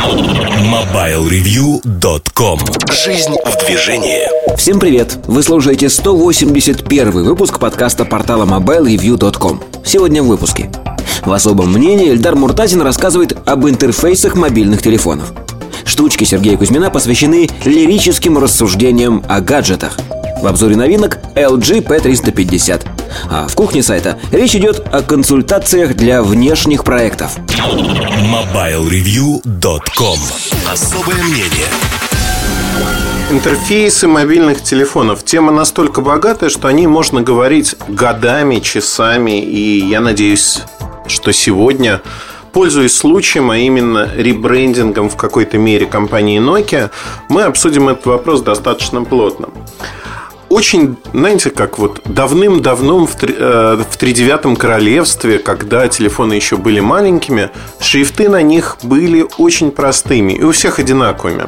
MobileReview.com Жизнь в движении. Всем привет! Вы слушаете 181 выпуск подкаста портала MobileReview.com Сегодня в выпуске. В особом мнении Эльдар Муртазин рассказывает об интерфейсах мобильных телефонов. Штучки Сергея Кузьмина посвящены лирическим рассуждениям о гаджетах – в обзоре новинок LG P350. А в кухне сайта речь идет о консультациях для внешних проектов. MobileReview.com Особое мнение Интерфейсы мобильных телефонов. Тема настолько богатая, что о ней можно говорить годами, часами. И я надеюсь, что сегодня Пользуясь случаем, а именно ребрендингом в какой-то мере компании Nokia, мы обсудим этот вопрос достаточно плотно очень, знаете, как вот давным-давно в, э, в тридевятом королевстве, когда телефоны еще были маленькими, шрифты на них были очень простыми и у всех одинаковыми.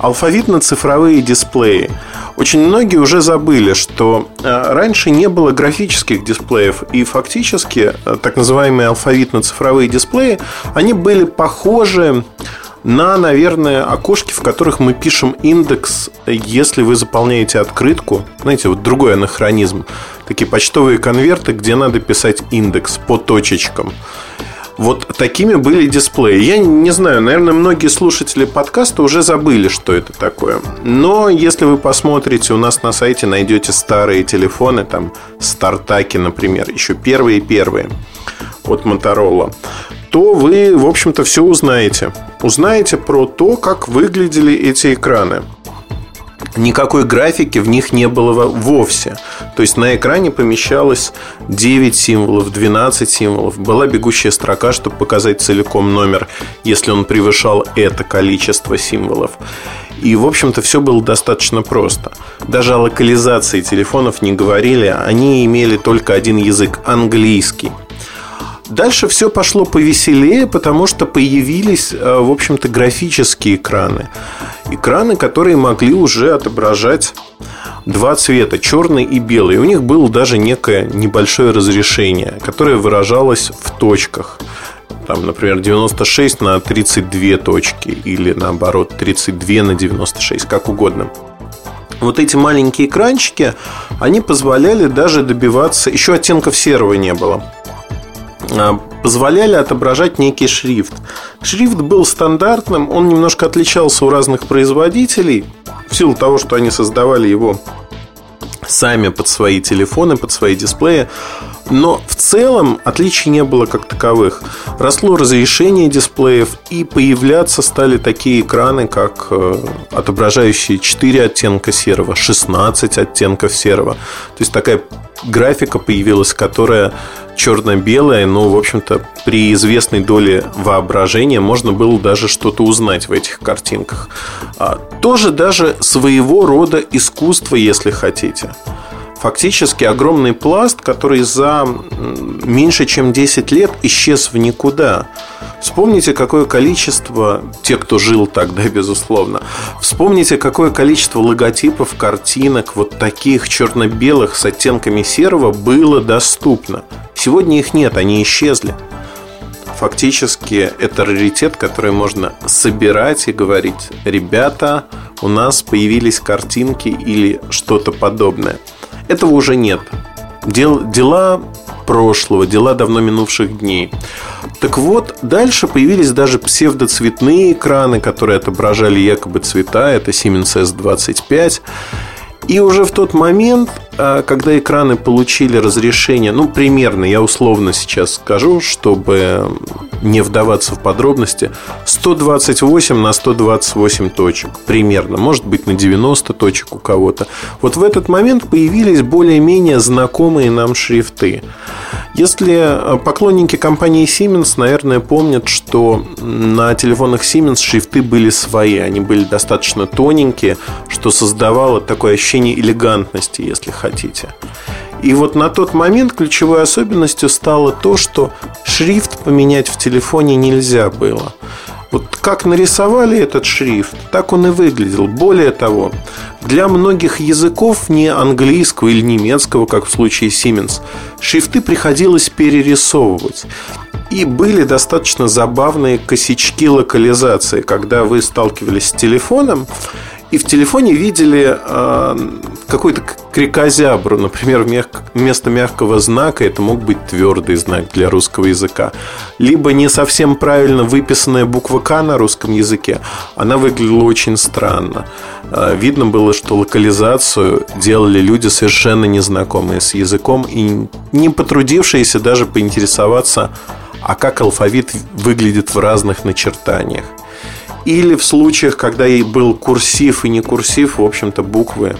Алфавитно-цифровые дисплеи. Очень многие уже забыли, что э, раньше не было графических дисплеев, и фактически э, так называемые алфавитно-цифровые дисплеи, они были похожи на, наверное, окошки, в которых мы пишем индекс, если вы заполняете открытку. Знаете, вот другой анахронизм. Такие почтовые конверты, где надо писать индекс по точечкам. Вот такими были дисплеи. Я не знаю, наверное, многие слушатели подкаста уже забыли, что это такое. Но если вы посмотрите, у нас на сайте найдете старые телефоны, там стартаки, например, еще первые-первые от Motorola то вы, в общем-то, все узнаете. Узнаете про то, как выглядели эти экраны. Никакой графики в них не было вовсе. То есть на экране помещалось 9 символов, 12 символов. Была бегущая строка, чтобы показать целиком номер, если он превышал это количество символов. И, в общем-то, все было достаточно просто. Даже о локализации телефонов не говорили, они имели только один язык – английский. Дальше все пошло повеселее, потому что появились, э, в общем-то, графические экраны. Экраны, которые могли уже отображать два цвета, черный и белый. У них было даже некое небольшое разрешение, которое выражалось в точках. Там, например, 96 на 32 точки или наоборот 32 на 96, как угодно. Вот эти маленькие экранчики, они позволяли даже добиваться... Еще оттенков серого не было позволяли отображать некий шрифт. Шрифт был стандартным, он немножко отличался у разных производителей в силу того, что они создавали его сами под свои телефоны, под свои дисплеи. Но в целом отличий не было как таковых. Росло разрешение дисплеев и появляться стали такие экраны, как э, отображающие 4 оттенка серого, 16 оттенков серого. То есть такая графика появилась, которая черно-белая, но, в общем-то, при известной доле воображения можно было даже что-то узнать в этих картинках. А, тоже даже своего рода искусство, если хотите фактически огромный пласт, который за меньше чем 10 лет исчез в никуда. Вспомните, какое количество, те, кто жил тогда, безусловно, вспомните, какое количество логотипов, картинок, вот таких черно-белых с оттенками серого было доступно. Сегодня их нет, они исчезли. Фактически это раритет, который можно собирать и говорить, ребята, у нас появились картинки или что-то подобное. Этого уже нет. Дел, дела прошлого, дела давно минувших дней. Так вот, дальше появились даже псевдоцветные экраны, которые отображали якобы цвета. Это Siemens S25. И уже в тот момент, когда экраны получили разрешение, ну, примерно, я условно сейчас скажу, чтобы не вдаваться в подробности, 128 на 128 точек примерно, может быть на 90 точек у кого-то. Вот в этот момент появились более-менее знакомые нам шрифты. Если э, поклонники компании Siemens, наверное, помнят, что на телефонах Siemens шрифты были свои, они были достаточно тоненькие, что создавало такое ощущение элегантности, если хотите. И вот на тот момент ключевой особенностью стало то, что шрифт поменять в телефоне нельзя было. Вот как нарисовали этот шрифт, так он и выглядел. Более того, для многих языков не английского или немецкого, как в случае Siemens, шрифты приходилось перерисовывать. И были достаточно забавные косячки локализации, когда вы сталкивались с телефоном, и в телефоне видели э, какой-то крикозябру. Например, вместо мягкого знака это мог быть твердый знак для русского языка. Либо не совсем правильно выписанная буква К на русском языке. Она выглядела очень странно. Э, видно было, что локализацию делали люди совершенно незнакомые с языком и не потрудившиеся даже поинтересоваться, а как алфавит выглядит в разных начертаниях. Или в случаях, когда и был курсив и не курсив, в общем-то, буквы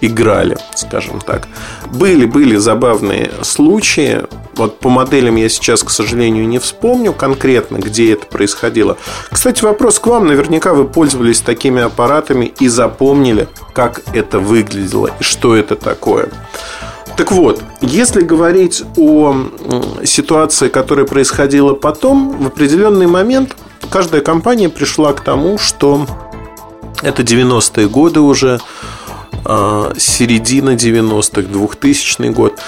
играли, скажем так. Были, были забавные случаи. Вот по моделям я сейчас, к сожалению, не вспомню конкретно, где это происходило. Кстати, вопрос к вам. Наверняка вы пользовались такими аппаратами и запомнили, как это выглядело и что это такое. Так вот, если говорить о ситуации, которая происходила потом, в определенный момент каждая компания пришла к тому, что это 90-е годы уже, а, середина 90-х, 2000 год.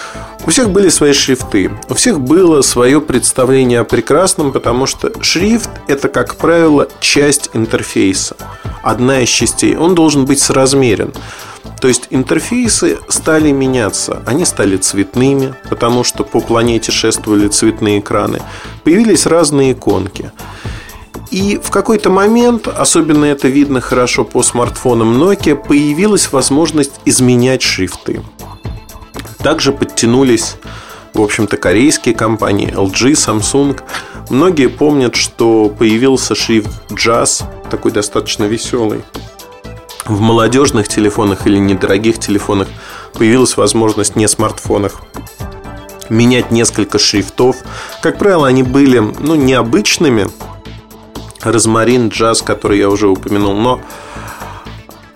У всех были свои шрифты, у всех было свое представление о прекрасном, потому что шрифт – это, как правило, часть интерфейса, одна из частей. Он должен быть соразмерен. То есть интерфейсы стали меняться. Они стали цветными, потому что по планете шествовали цветные экраны. Появились разные иконки. И в какой-то момент, особенно это видно хорошо по смартфонам Nokia, появилась возможность изменять шрифты. Также подтянулись, в общем-то, корейские компании LG, Samsung. Многие помнят, что появился шрифт Jazz, такой достаточно веселый. В молодежных телефонах или недорогих телефонах появилась возможность не смартфонах менять несколько шрифтов. Как правило, они были ну, необычными, розмарин, джаз, который я уже упомянул. Но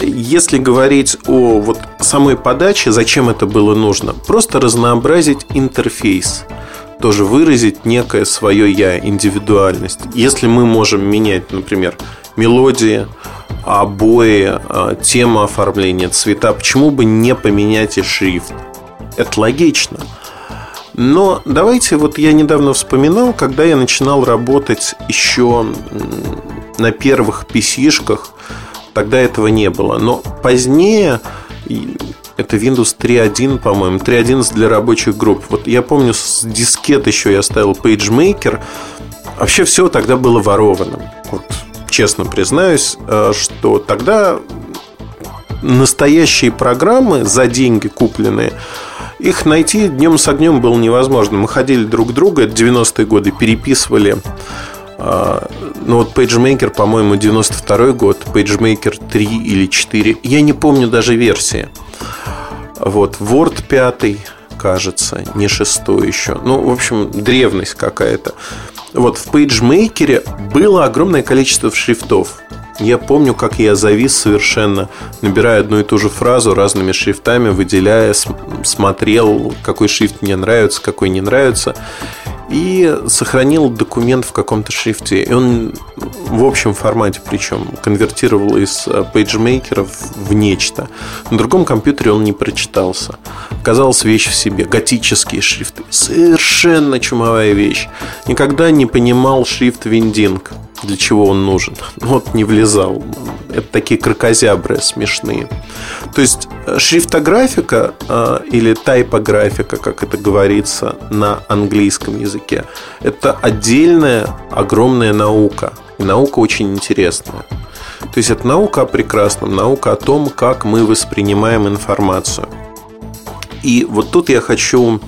если говорить о вот самой подаче, зачем это было нужно? Просто разнообразить интерфейс тоже выразить некое свое я, индивидуальность. Если мы можем менять, например, мелодии, обои, а, тема оформления, цвета, почему бы не поменять и шрифт? Это логично. Но давайте, вот я недавно вспоминал, когда я начинал работать еще на первых PC-шках, тогда этого не было. Но позднее, это Windows 3.1, по-моему, 3.11 для рабочих групп. Вот я помню, с дискет еще я ставил PageMaker. Вообще все тогда было ворованным. Вот честно признаюсь, э, что тогда настоящие программы за деньги купленные – их найти днем с огнем было невозможно. Мы ходили друг к другу, это 90-е годы, переписывали. А, ну вот PageMaker, по-моему, 92 год, PageMaker 3 или 4. Я не помню даже версии. Вот, Word 5, кажется, не 6 еще. Ну, в общем, древность какая-то. Вот в PageMaker было огромное количество шрифтов. Я помню, как я завис совершенно, набирая одну и ту же фразу разными шрифтами, выделяя, смотрел, какой шрифт мне нравится, какой не нравится. И сохранил документ в каком-то шрифте. И он в общем формате, причем конвертировал из э, PageMaker в нечто. На другом компьютере он не прочитался. Казалось, вещь в себе. Готические шрифты. Совершенно чумовая вещь. Никогда не понимал шрифт Виндинг для чего он нужен. Вот не влезал. Это такие крокозябры смешные. То есть э, шрифтографика э, или тайпографика, как это говорится на английском языке, это отдельная огромная наука. И наука очень интересная. То есть это наука о прекрасном, наука о том, как мы воспринимаем информацию. И вот тут я хочу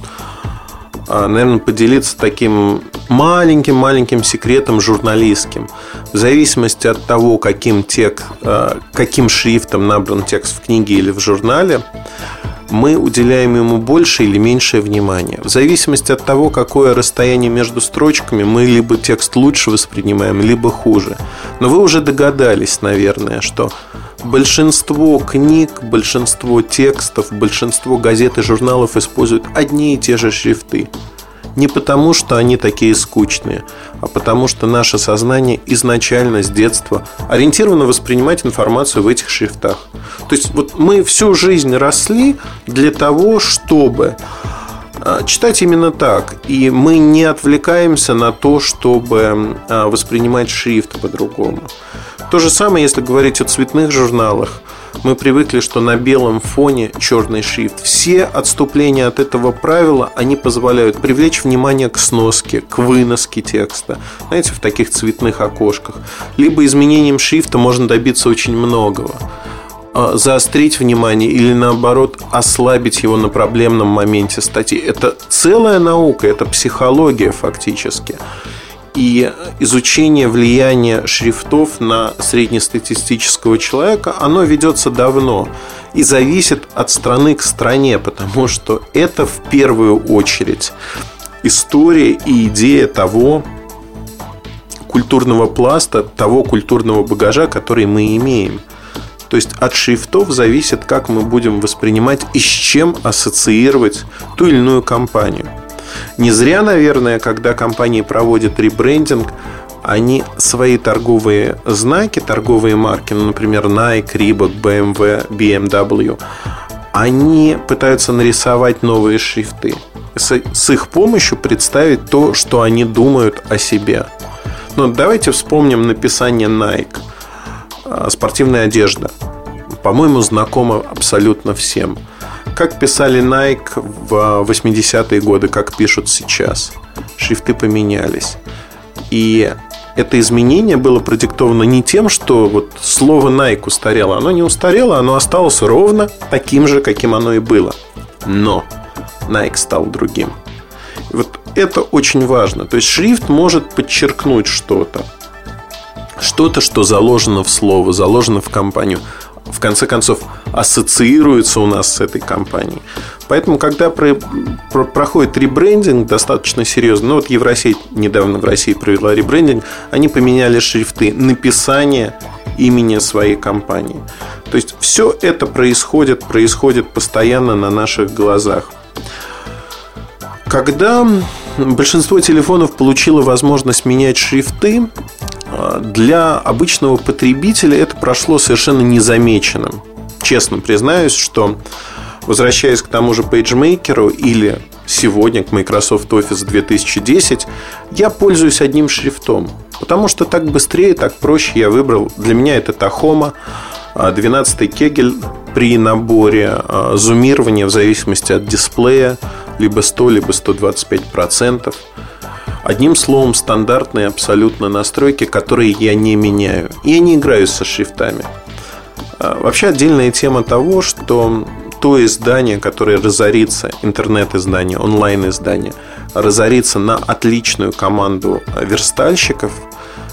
наверное, поделиться таким маленьким-маленьким секретом журналистским. В зависимости от того, каким, тек, а, каким шрифтом набран текст в книге или в журнале, мы уделяем ему больше или меньшее внимание. В зависимости от того, какое расстояние между строчками, мы либо текст лучше воспринимаем, либо хуже. Но вы уже догадались, наверное, что большинство книг, большинство текстов, большинство газет и журналов используют одни и те же шрифты. Не потому, что они такие скучные, а потому, что наше сознание изначально с детства ориентировано воспринимать информацию в этих шрифтах. То есть вот мы всю жизнь росли для того, чтобы А, читать именно так. И мы не отвлекаемся на то, чтобы а, воспринимать шрифт по-другому. То же самое, если говорить о цветных журналах. Мы привыкли, что на белом фоне черный шрифт. Все отступления от этого правила, они позволяют привлечь внимание к сноске, к выноске текста. Знаете, в таких цветных окошках. Либо изменением шрифта можно добиться очень многого. А, заострить внимание или наоборот ослабить его на проблемном моменте статьи. Это целая наука, это психология фактически. И изучение влияния шрифтов на среднестатистического человека, оно ведется давно и зависит от страны к стране, потому что это в первую очередь история и идея того культурного пласта, того культурного багажа, который мы имеем – то есть от шрифтов зависит, как мы будем воспринимать и с чем ассоциировать ту или иную компанию. Не зря, наверное, когда компании проводят ребрендинг, они свои торговые знаки, торговые марки, ну, например, Nike, Reebok, BMW, BMW, они пытаются нарисовать новые шрифты. С, их помощью представить то, что они думают о себе. Но давайте вспомним написание Nike – а, спортивная одежда. По-моему, знакома абсолютно всем. Как писали Nike в 80-е годы, как пишут сейчас. Шрифты поменялись. И это изменение было продиктовано не тем, что вот слово Nike устарело. Оно не устарело, оно осталось ровно таким же, каким оно и было. Но Nike стал другим. Вот это очень важно. То есть шрифт может подчеркнуть что-то что-то, что заложено в слово, заложено в компанию, в конце концов ассоциируется у нас с этой компанией. Поэтому, когда про, про, проходит ребрендинг достаточно серьезно, ну вот Евросеть недавно в России провела ребрендинг, они поменяли шрифты написания имени своей компании. То есть все это происходит, происходит постоянно на наших глазах. Когда большинство телефонов получило возможность менять шрифты, для обычного потребителя это прошло совершенно незамеченным. Честно признаюсь, что возвращаясь к тому же PageMaker или сегодня к Microsoft Office 2010, я пользуюсь одним шрифтом. Потому что так быстрее, так проще я выбрал. Для меня это Tahoma, 12 кегель при наборе а, зумирования в зависимости от дисплея либо 100, либо 125 процентов. Одним словом, стандартные абсолютно настройки, которые я не меняю. Я не играю со шрифтами. А, вообще отдельная тема того, что то издание, которое разорится, интернет-издание, онлайн-издание, разорится на отличную команду верстальщиков,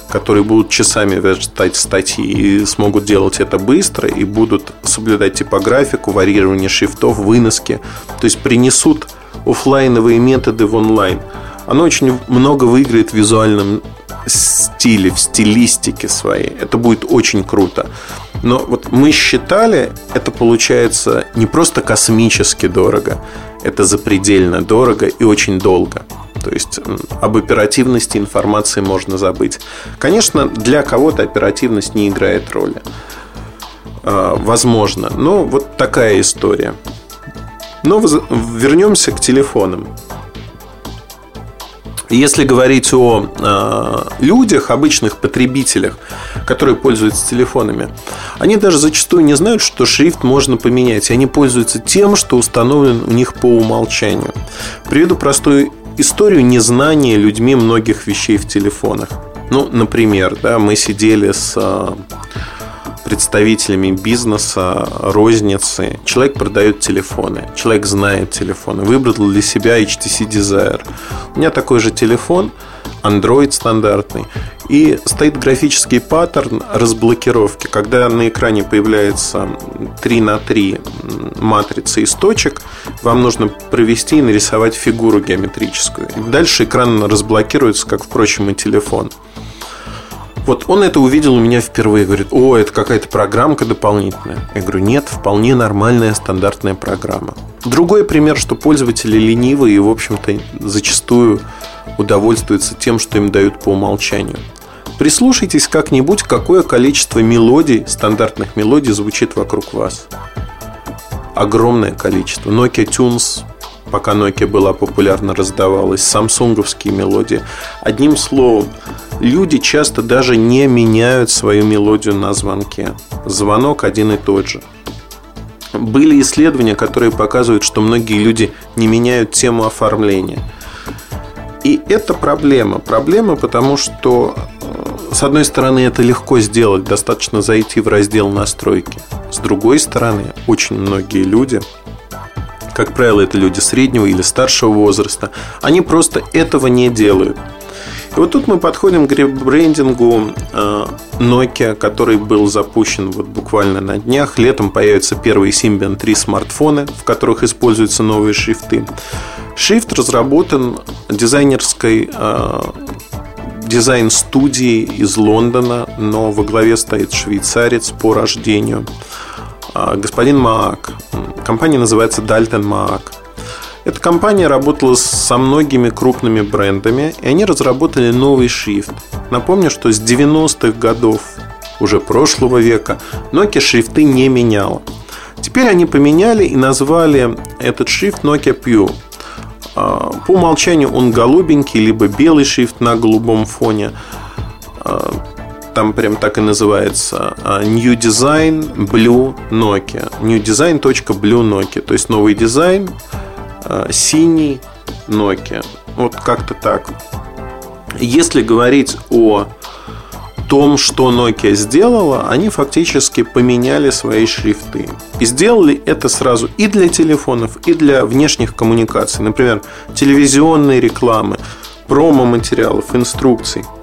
которые будут часами верстать статьи и смогут делать это быстро и будут соблюдать типографику, варьирование шрифтов, выноски. То есть принесут офлайновые методы в онлайн – оно очень много выиграет в визуальном стиле, в стилистике своей. Это будет очень круто. Но вот мы считали, это получается не просто космически дорого, это запредельно дорого и очень долго. То есть об оперативности информации можно забыть. Конечно, для кого-то оперативность не играет роли. А, возможно. Но вот такая история. Но вернемся к телефонам. Если говорить о э, людях, обычных потребителях, которые пользуются телефонами, они даже зачастую не знают, что шрифт можно поменять. И они пользуются тем, что установлен у них по умолчанию. Приведу простую историю незнания людьми многих вещей в телефонах. Ну, например, да, мы сидели с э, представителями бизнеса, розницы. Человек продает телефоны, человек знает телефоны, выбрал для себя HTC Desire. У меня такой же телефон, Android стандартный. И стоит графический паттерн разблокировки. Когда на экране появляется 3 на 3 матрица из точек, вам нужно провести и нарисовать фигуру геометрическую. Дальше экран разблокируется, как, впрочем, и телефон. Вот он это увидел у меня впервые. Говорит, о, это какая-то программка дополнительная. Я говорю, нет, вполне нормальная стандартная программа. Другой пример, что пользователи ленивые и, в общем-то, зачастую удовольствуются тем, что им дают по умолчанию. Прислушайтесь как-нибудь, какое количество мелодий, стандартных мелодий звучит вокруг вас. Огромное количество. Nokia Tunes пока Nokia была популярна, раздавалась, самсунговские мелодии. Одним словом, люди часто даже не меняют свою мелодию на звонке. Звонок один и тот же. Были исследования, которые показывают, что многие люди не меняют тему оформления. И это проблема. Проблема, потому что э, с одной стороны, это легко сделать, достаточно зайти в раздел настройки. С другой стороны, очень многие люди как правило, это люди среднего или старшего возраста, они просто этого не делают. И вот тут мы подходим к ребрендингу э, Nokia, который был запущен вот буквально на днях. Летом появятся первые Symbian 3 смартфоны, в которых используются новые шрифты. Шрифт разработан дизайнерской э, дизайн-студией из Лондона, но во главе стоит швейцарец по рождению – господин Маак. Компания называется Дальтон Маак. Эта компания работала со многими крупными брендами, и они разработали новый шрифт. Напомню, что с 90-х годов уже прошлого века Nokia шрифты не меняла. Теперь они поменяли и назвали этот шрифт Nokia Pure. А, по умолчанию он голубенький, либо белый шрифт на голубом фоне. Там прям так и называется а, New Design Blue Nokia. New Design.blue Nokia. То есть новый дизайн а, синий Nokia. Вот как-то так. Если говорить о том, что Nokia сделала, они фактически поменяли свои шрифты. И сделали это сразу и для телефонов, и для внешних коммуникаций. Например, телевизионные рекламы, промо-материалов, инструкций –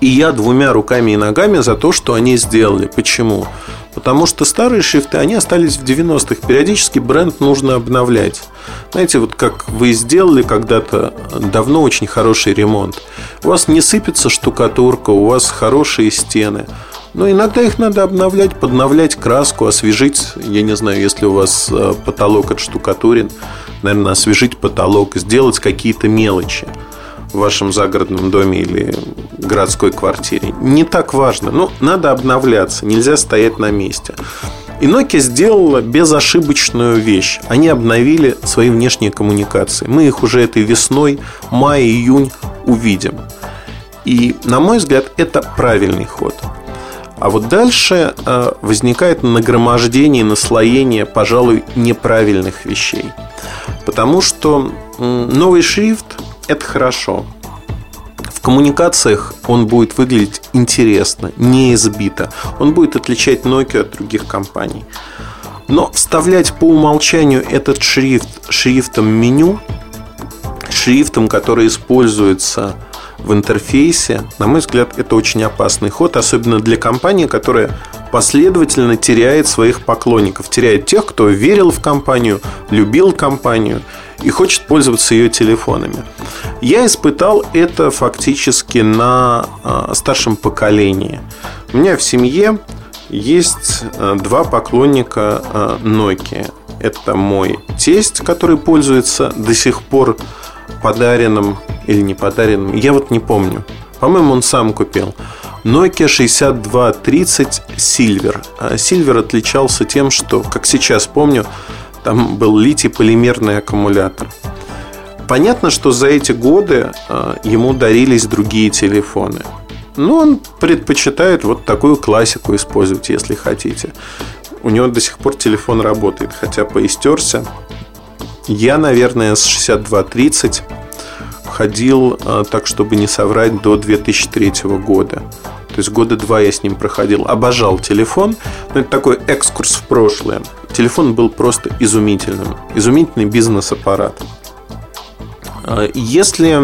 и я двумя руками и ногами за то, что они сделали. Почему? Потому что старые шрифты, они остались в 90-х. Периодически бренд нужно обновлять. Знаете, вот как вы сделали когда-то давно очень хороший ремонт. У вас не сыпется штукатурка, у вас хорошие стены. Но иногда их надо обновлять, подновлять краску, освежить. Я не знаю, если у вас э, потолок отштукатурен, наверное, освежить потолок, сделать какие-то мелочи в вашем загородном доме или городской квартире. Не так важно. Но надо обновляться. Нельзя стоять на месте. И Nokia сделала безошибочную вещь. Они обновили свои внешние коммуникации. Мы их уже этой весной, май-июнь увидим. И, на мой взгляд, это правильный ход. А вот дальше э, возникает нагромождение, наслоение, пожалуй, неправильных вещей. Потому что новый шрифт это хорошо. В коммуникациях он будет выглядеть интересно, не избито. Он будет отличать Nokia от других компаний. Но вставлять по умолчанию этот шрифт шрифтом меню, шрифтом, который используется в интерфейсе, на мой взгляд, это очень опасный ход, особенно для компании, которая последовательно теряет своих поклонников, теряет тех, кто верил в компанию, любил компанию и хочет пользоваться ее телефонами. Я испытал это фактически на э, старшем поколении. У меня в семье есть э, два поклонника э, Nokia. Это мой тесть, который пользуется до сих пор подаренным или не подаренным. Я вот не помню. По-моему, он сам купил. Nokia 6230 Silver. Silver отличался тем, что, как сейчас помню, там был литий-полимерный аккумулятор. Понятно, что за эти годы э, ему дарились другие телефоны. Но он предпочитает вот такую классику использовать, если хотите. У него до сих пор телефон работает, хотя поистерся. Я, наверное, с 6230 ходил, э, так чтобы не соврать, до 2003 года. То есть года два я с ним проходил. Обожал телефон. Но это такой экскурс в прошлое. Телефон был просто изумительным. Изумительный бизнес-аппарат. А, если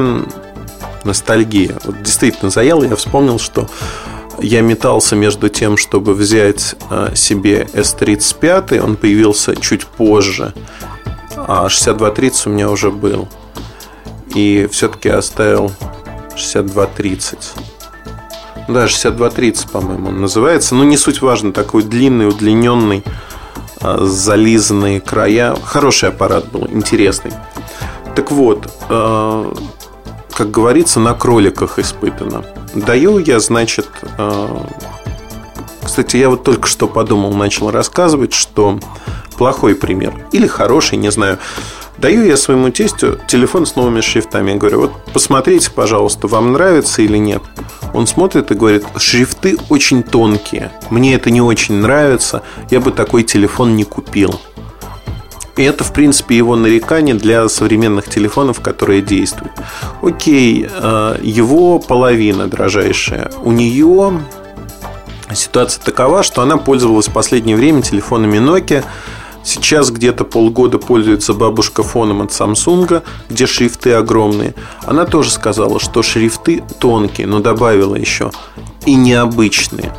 ностальгия вот действительно заела, я вспомнил, что я метался между тем, чтобы взять а, себе S35, он появился чуть позже, а 6230 у меня уже был. И все-таки оставил 6230. Да, 6230, по-моему, он называется. Но не суть важно, такой длинный, удлиненный, зализанные края. Хороший аппарат был, интересный. Так вот, а, как говорится, на кроликах испытано. Даю я, значит, а, кстати, я вот только что подумал, начал рассказывать, что плохой пример или хороший, не знаю. Даю я своему тестю телефон с новыми шрифтами. Я говорю, вот посмотрите, пожалуйста, вам нравится или нет. Он смотрит и говорит, шрифты очень тонкие. Мне это не очень нравится. Я бы такой телефон не купил. И это, в принципе, его нарекание для современных телефонов, которые действуют. Окей, э, его половина дрожайшая. У нее ситуация такова, что она пользовалась в последнее время телефонами Nokia. Сейчас где-то полгода пользуется бабушка фоном от Samsung, где шрифты огромные. Она тоже сказала, что шрифты тонкие, но добавила еще и необычные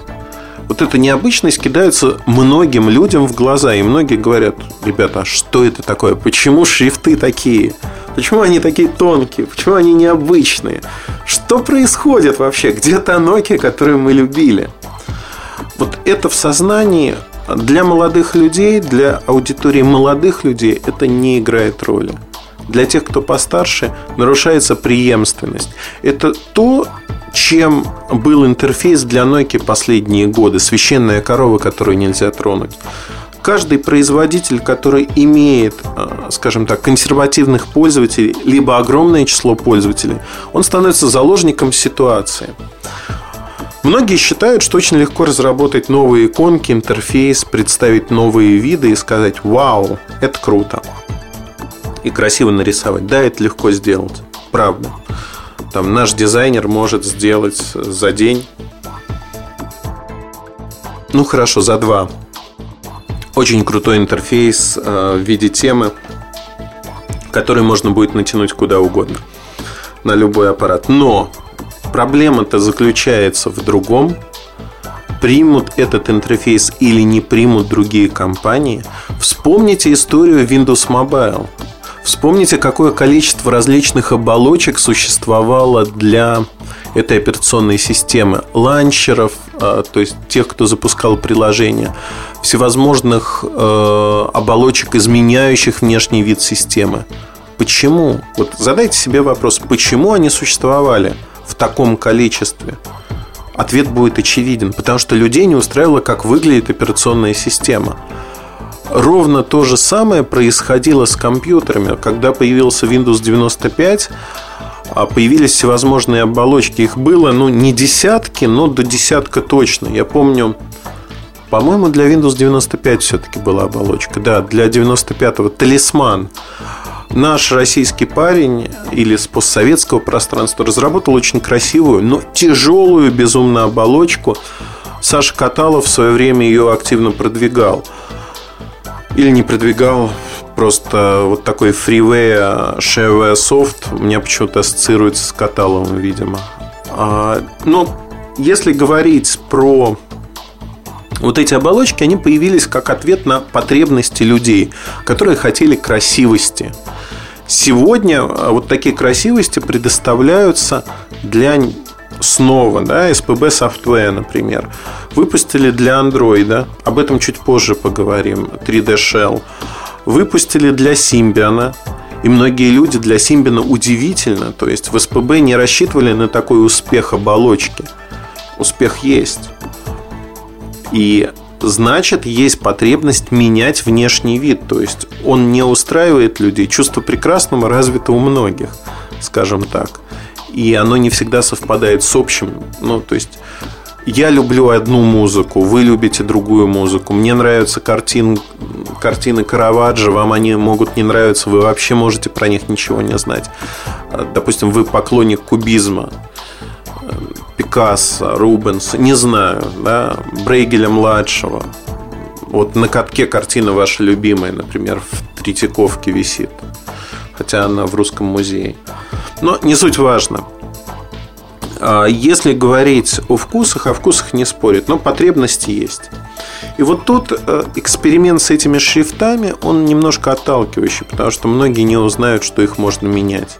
вот эта необычность кидается многим людям в глаза. И многие говорят, ребята, а что это такое? Почему шрифты такие? Почему они такие тонкие? Почему они необычные? Что происходит вообще? Где та Nokia, которую мы любили? Вот это в сознании для молодых людей, для аудитории молодых людей это не играет роли. Для тех, кто постарше, нарушается преемственность. Это то, чем был интерфейс для Nokia последние годы. Священная корова, которую нельзя тронуть. Каждый производитель, который имеет, э, скажем так, консервативных пользователей, либо огромное число пользователей, он становится заложником ситуации. Многие считают, что очень легко разработать новые иконки, интерфейс, представить новые виды и сказать «Вау, это круто!» и красиво нарисовать. Да, это легко сделать, правда там наш дизайнер может сделать за день. Ну хорошо, за два. Очень крутой интерфейс э, в виде темы, который можно будет натянуть куда угодно на любой аппарат. Но проблема-то заключается в другом. Примут этот интерфейс или не примут другие компании. Вспомните историю Windows Mobile. Вспомните, какое количество различных оболочек существовало для этой операционной системы. Ланчеров, а, то есть тех, кто запускал приложение, всевозможных э, оболочек, изменяющих внешний вид системы. Почему? Вот задайте себе вопрос, почему они существовали в таком количестве? Ответ будет очевиден, потому что людей не устраивало, как выглядит операционная система. Ровно то же самое происходило с компьютерами. Когда появился Windows 95, а, появились всевозможные оболочки. Их было, ну, не десятки, но до десятка точно. Я помню, по-моему, для Windows 95 все-таки была оболочка. Да, для 95-го талисман. Наш российский парень или с постсоветского пространства разработал очень красивую, но тяжелую безумно оболочку. Саша Каталов в свое время ее активно продвигал или не продвигал. Просто вот такой freeware, shareware софт у меня почему-то ассоциируется с каталогом, видимо. А, но если говорить про вот эти оболочки, они появились как ответ на потребности людей, которые хотели красивости. Сегодня а, вот такие красивости предоставляются для снова, да, SPB Software, например, выпустили для Android, об этом чуть позже поговорим, 3D Shell, выпустили для Symbian, и многие люди для Symbian удивительно, то есть в SPB не рассчитывали на такой успех оболочки. Успех есть. И значит, есть потребность менять внешний вид. То есть он не устраивает людей. Чувство прекрасного развито у многих, скажем так и оно не всегда совпадает с общим. Ну, то есть я люблю одну музыку, вы любите другую музыку. Мне нравятся картин, картины Караваджо, вам они могут не нравиться, вы вообще можете про них ничего не знать. Допустим, вы поклонник кубизма, Пикассо, Рубенса, не знаю, да, Брейгеля младшего. Вот на катке картина ваша любимая, например, в Третьяковке висит. Хотя она в русском музее. Но не суть важно. А, если говорить о вкусах, о вкусах не спорят, но потребности есть. И вот тут э, эксперимент с этими шрифтами, он немножко отталкивающий, потому что многие не узнают, что их можно менять.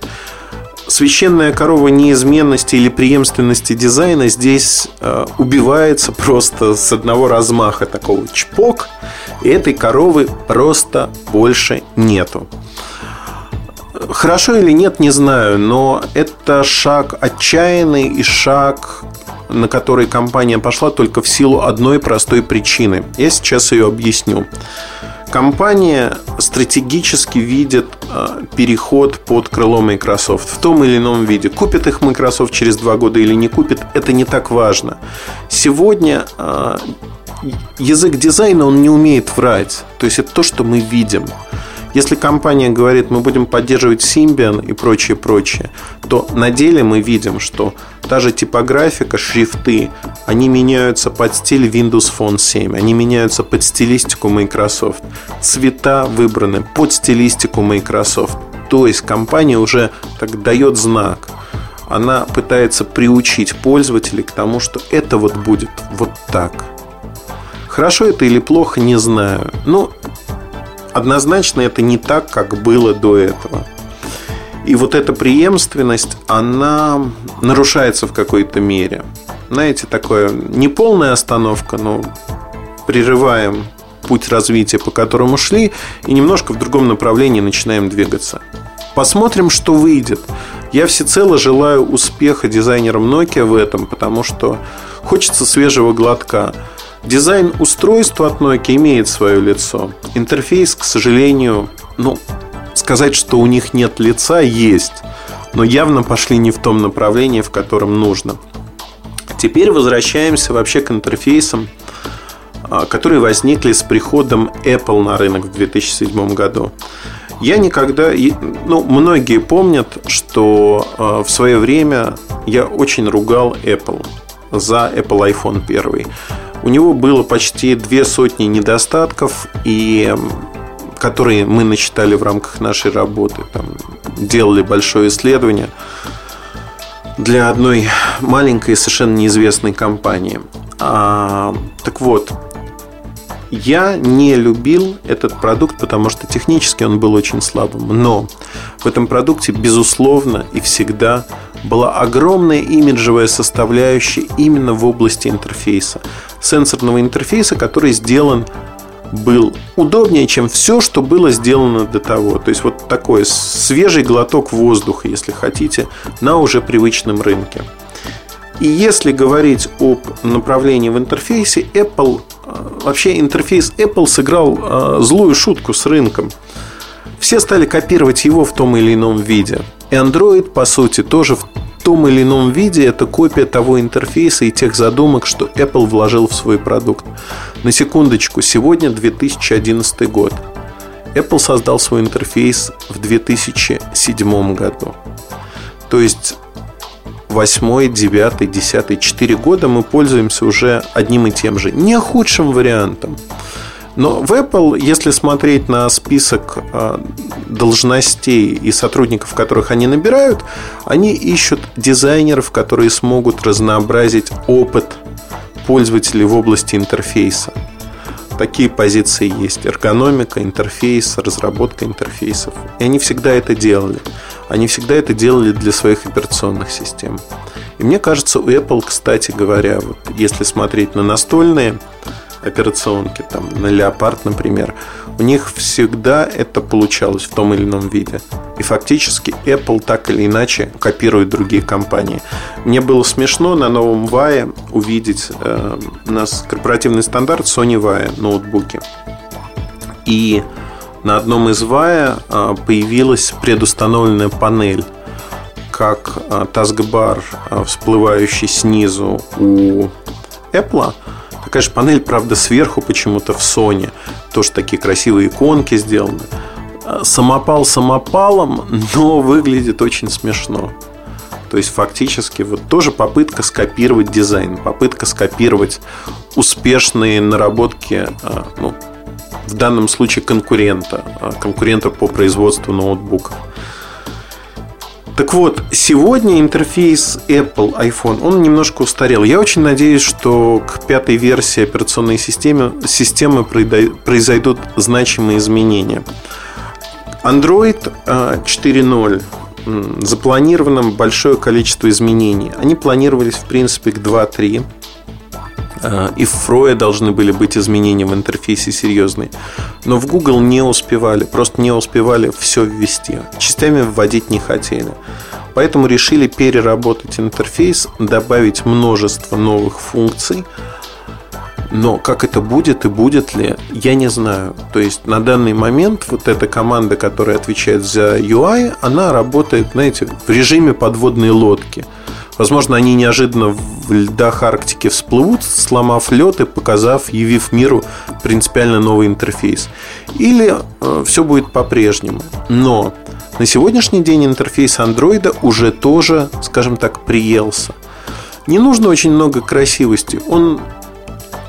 Священная корова неизменности или преемственности дизайна здесь э, убивается просто с одного размаха такого чпок, и этой коровы просто больше нету. Хорошо или нет, не знаю, но это шаг отчаянный и шаг, на который компания пошла только в силу одной простой причины. Я сейчас ее объясню. Компания стратегически видит э, переход под крыло Microsoft в том или ином виде. Купит их Microsoft через два года или не купит, это не так важно. Сегодня э, язык дизайна, он не умеет врать. То есть это то, что мы видим. Если компания говорит, мы будем поддерживать Symbian и прочее, прочее, то на деле мы видим, что та же типографика, шрифты, они меняются под стиль Windows Phone 7, они меняются под стилистику Microsoft. Цвета выбраны под стилистику Microsoft. То есть компания уже так дает знак. Она пытается приучить пользователей к тому, что это вот будет вот так. Хорошо это или плохо, не знаю. Но однозначно это не так, как было до этого. И вот эта преемственность, она нарушается в какой-то мере. Знаете, такое не полная остановка, но прерываем путь развития, по которому шли, и немножко в другом направлении начинаем двигаться. Посмотрим, что выйдет. Я всецело желаю успеха дизайнерам Nokia в этом, потому что хочется свежего глотка. Дизайн устройства от Nokia имеет свое лицо. Интерфейс, к сожалению, ну, сказать, что у них нет лица, есть. Но явно пошли не в том направлении, в котором нужно. Теперь возвращаемся вообще к интерфейсам, а, которые возникли с приходом Apple на рынок в 2007 году. Я никогда, ну, многие помнят, что а, в свое время я очень ругал Apple за Apple iPhone 1. У него было почти две сотни недостатков, и которые мы начитали в рамках нашей работы. Там, делали большое исследование для одной маленькой, совершенно неизвестной компании. А, так вот, я не любил этот продукт, потому что технически он был очень слабым. Но в этом продукте, безусловно, и всегда была огромная имиджевая составляющая именно в области интерфейса. Сенсорного интерфейса, который сделан был удобнее, чем все, что было сделано до того. То есть вот такой свежий глоток воздуха, если хотите, на уже привычном рынке. И если говорить об направлении в интерфейсе, Apple, э, вообще интерфейс Apple сыграл э, злую шутку с рынком. Все стали копировать его в том или ином виде. И Android, по сути, тоже в том или ином виде это копия того интерфейса и тех задумок, что Apple вложил в свой продукт. На секундочку, сегодня 2011 год. Apple создал свой интерфейс в 2007 году. То есть 8, 9, 10, 4 года мы пользуемся уже одним и тем же. Не худшим вариантом. Но в Apple, если смотреть на список а, должностей и сотрудников, которых они набирают, они ищут дизайнеров, которые смогут разнообразить опыт пользователей в области интерфейса. Такие позиции есть. Эргономика, интерфейс, разработка интерфейсов. И они всегда это делали. Они всегда это делали для своих операционных систем. И мне кажется, у Apple, кстати говоря, вот если смотреть на настольные операционки, там, на Леопард, например, у них всегда это получалось в том или ином виде. И фактически Apple так или иначе копирует другие компании. Мне было смешно на новом VAE увидеть э, у нас корпоративный стандарт Sony VAE ноутбуки. И на одном из VAE э, появилась предустановленная панель как э, таскбар, э, всплывающий снизу у Apple, Же панель, правда, сверху почему-то в Sony. Тоже такие красивые иконки сделаны. Самопал самопалом, но выглядит очень смешно. То есть фактически вот тоже попытка скопировать дизайн, попытка скопировать успешные наработки, а, ну, в данном случае конкурента, а, конкурента по производству ноутбуков. Так вот, сегодня интерфейс Apple iPhone, он немножко устарел. Я очень надеюсь, что к пятой версии операционной системы, системы произойдут значимые изменения. Android 4.0 а, запланировано большое количество изменений. Они планировались, в принципе, к 2.3. Э, и в Фрое должны были быть изменения в интерфейсе серьезные. Но в Google не успевали, просто не успевали все ввести. Частями вводить не хотели. Поэтому решили переработать интерфейс, добавить множество новых функций. Но как это будет и будет ли, я не знаю. То есть на данный момент вот эта команда, которая отвечает за UI, она работает, знаете, в режиме подводной лодки. Возможно, они неожиданно в льдах Арктики всплывут, сломав лед и показав, явив миру принципиально новый интерфейс. Или э, все будет по-прежнему. Но на сегодняшний день интерфейс андроида уже тоже, скажем так, приелся. Не нужно очень много красивости. Он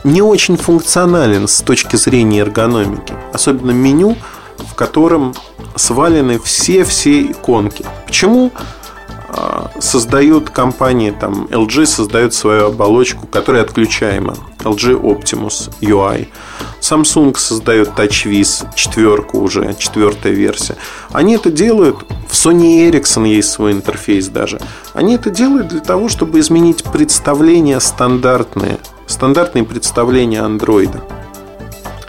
не очень функционален с точки зрения эргономики. Особенно меню, в котором свалены все-все иконки. Почему а, создают компании, там LG создает свою оболочку, которая отключаема. LG Optimus UI. Samsung создает TouchWiz, четверку уже, четвертая версия. Они это делают, в Sony Ericsson есть свой интерфейс даже. Они это делают для того, чтобы изменить представление стандартные стандартные представления андроида.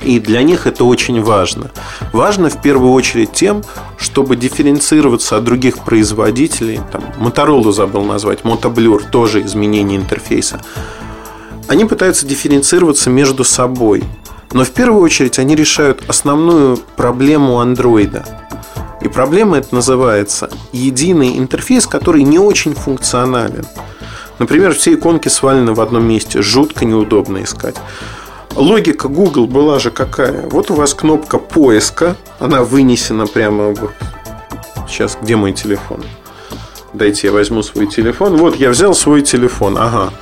И для них это очень важно. Важно в первую очередь тем, чтобы дифференцироваться от других производителей. Там, Motorola забыл назвать, Motoblur, тоже изменение интерфейса. Они пытаются дифференцироваться между собой. Но в первую очередь они решают основную проблему андроида. И проблема это называется единый интерфейс, который не очень функционален. Например, все иконки свалены в одном месте. Жутко неудобно искать. Логика Google была же какая? Вот у вас кнопка поиска. Она вынесена прямо вот. Сейчас, где мой телефон? Дайте я возьму свой телефон. Вот, я взял свой телефон. Ага.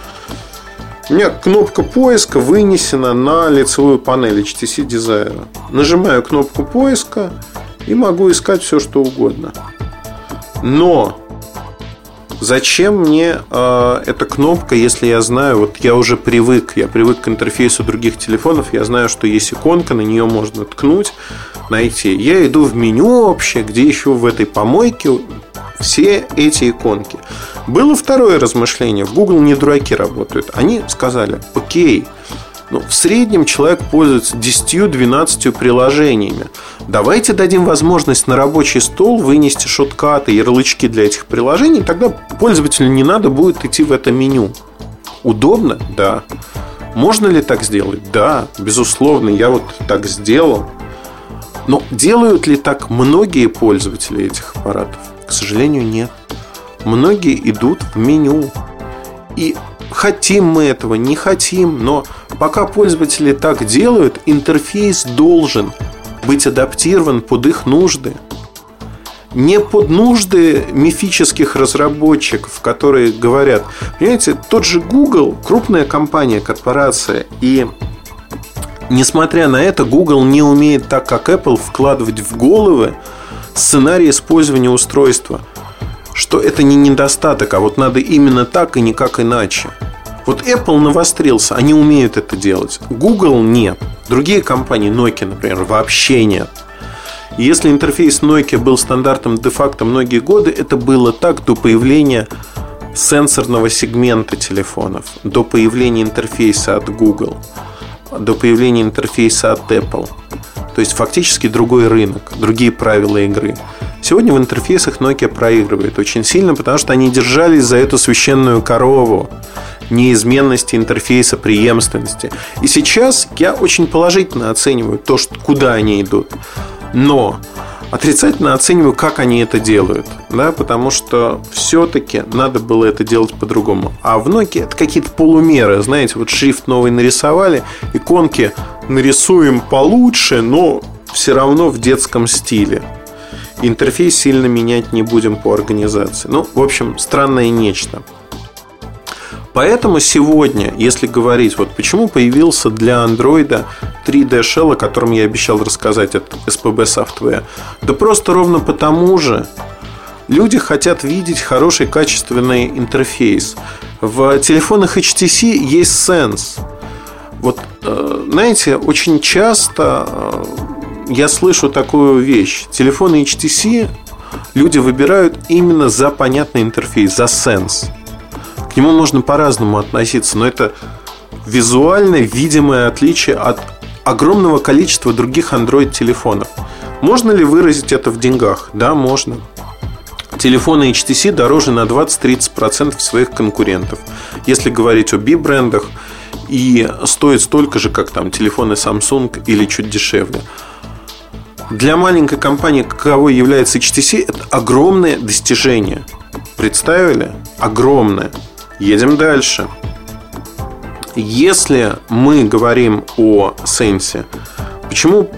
У меня кнопка поиска вынесена на лицевую панель HTC Desire. Нажимаю кнопку поиска и могу искать все, что угодно. Но Зачем мне э, эта кнопка, если я знаю, вот я уже привык, я привык к интерфейсу других телефонов, я знаю, что есть иконка, на нее можно ткнуть, найти. Я иду в меню общее, где еще в этой помойке все эти иконки. Было второе размышление. Google не дураки работают. Они сказали, окей, ну, в среднем человек пользуется 10-12 приложениями. Давайте дадим возможность на рабочий стол вынести шоткаты, ярлычки для этих приложений, тогда пользователю не надо будет идти в это меню. Удобно? Да. Можно ли так сделать? Да, безусловно, я вот так сделал. Но делают ли так многие пользователи этих аппаратов? К сожалению, нет. Многие идут в меню. И хотим мы этого, не хотим, но пока пользователи так делают, интерфейс должен быть адаптирован под их нужды. Не под нужды мифических разработчиков, которые говорят, понимаете, тот же Google, крупная компания, корпорация, и несмотря на это, Google не умеет так, как Apple, вкладывать в головы сценарий использования устройства – что это не недостаток, а вот надо именно так и никак иначе. Вот Apple навострился, они умеют это делать. Google нет. Другие компании, Nokia, например, вообще нет. если интерфейс Nokia был стандартом де-факто многие годы, это было так до появления сенсорного сегмента телефонов, до появления интерфейса от Google, до появления интерфейса от Apple. То есть фактически другой рынок, другие правила игры. Сегодня в интерфейсах Nokia проигрывает очень сильно, потому что они держались за эту священную корову неизменности интерфейса, преемственности. И сейчас я очень положительно оцениваю то, что, куда они идут. Но отрицательно оцениваю, как они это делают. Да, потому что все-таки надо было это делать по-другому. А в Nokia это какие-то полумеры. Знаете, вот шрифт новый нарисовали, иконки нарисуем получше, но все равно в детском стиле. Интерфейс сильно менять не будем по организации. Ну, в общем, странное нечто. Поэтому сегодня, если говорить, вот почему появился для Android 3D Shell, о котором я обещал рассказать от SPB Software, да просто ровно потому же, люди хотят видеть хороший качественный интерфейс. В телефонах HTC есть Sense. Вот, э, знаете, очень часто э, я слышу такую вещь. Телефоны HTC люди выбирают именно за понятный интерфейс, за сенс. К нему можно по-разному относиться, но это визуальное, видимое отличие от огромного количества других Android-телефонов. Можно ли выразить это в деньгах? Да, можно. Телефоны HTC дороже на 20-30% своих конкурентов. Если говорить о B-брендах и стоит столько же, как там телефоны Samsung или чуть дешевле. Для маленькой компании, каковой является HTC, это огромное достижение. Представили? Огромное. Едем дальше. Если мы говорим о Sense, почему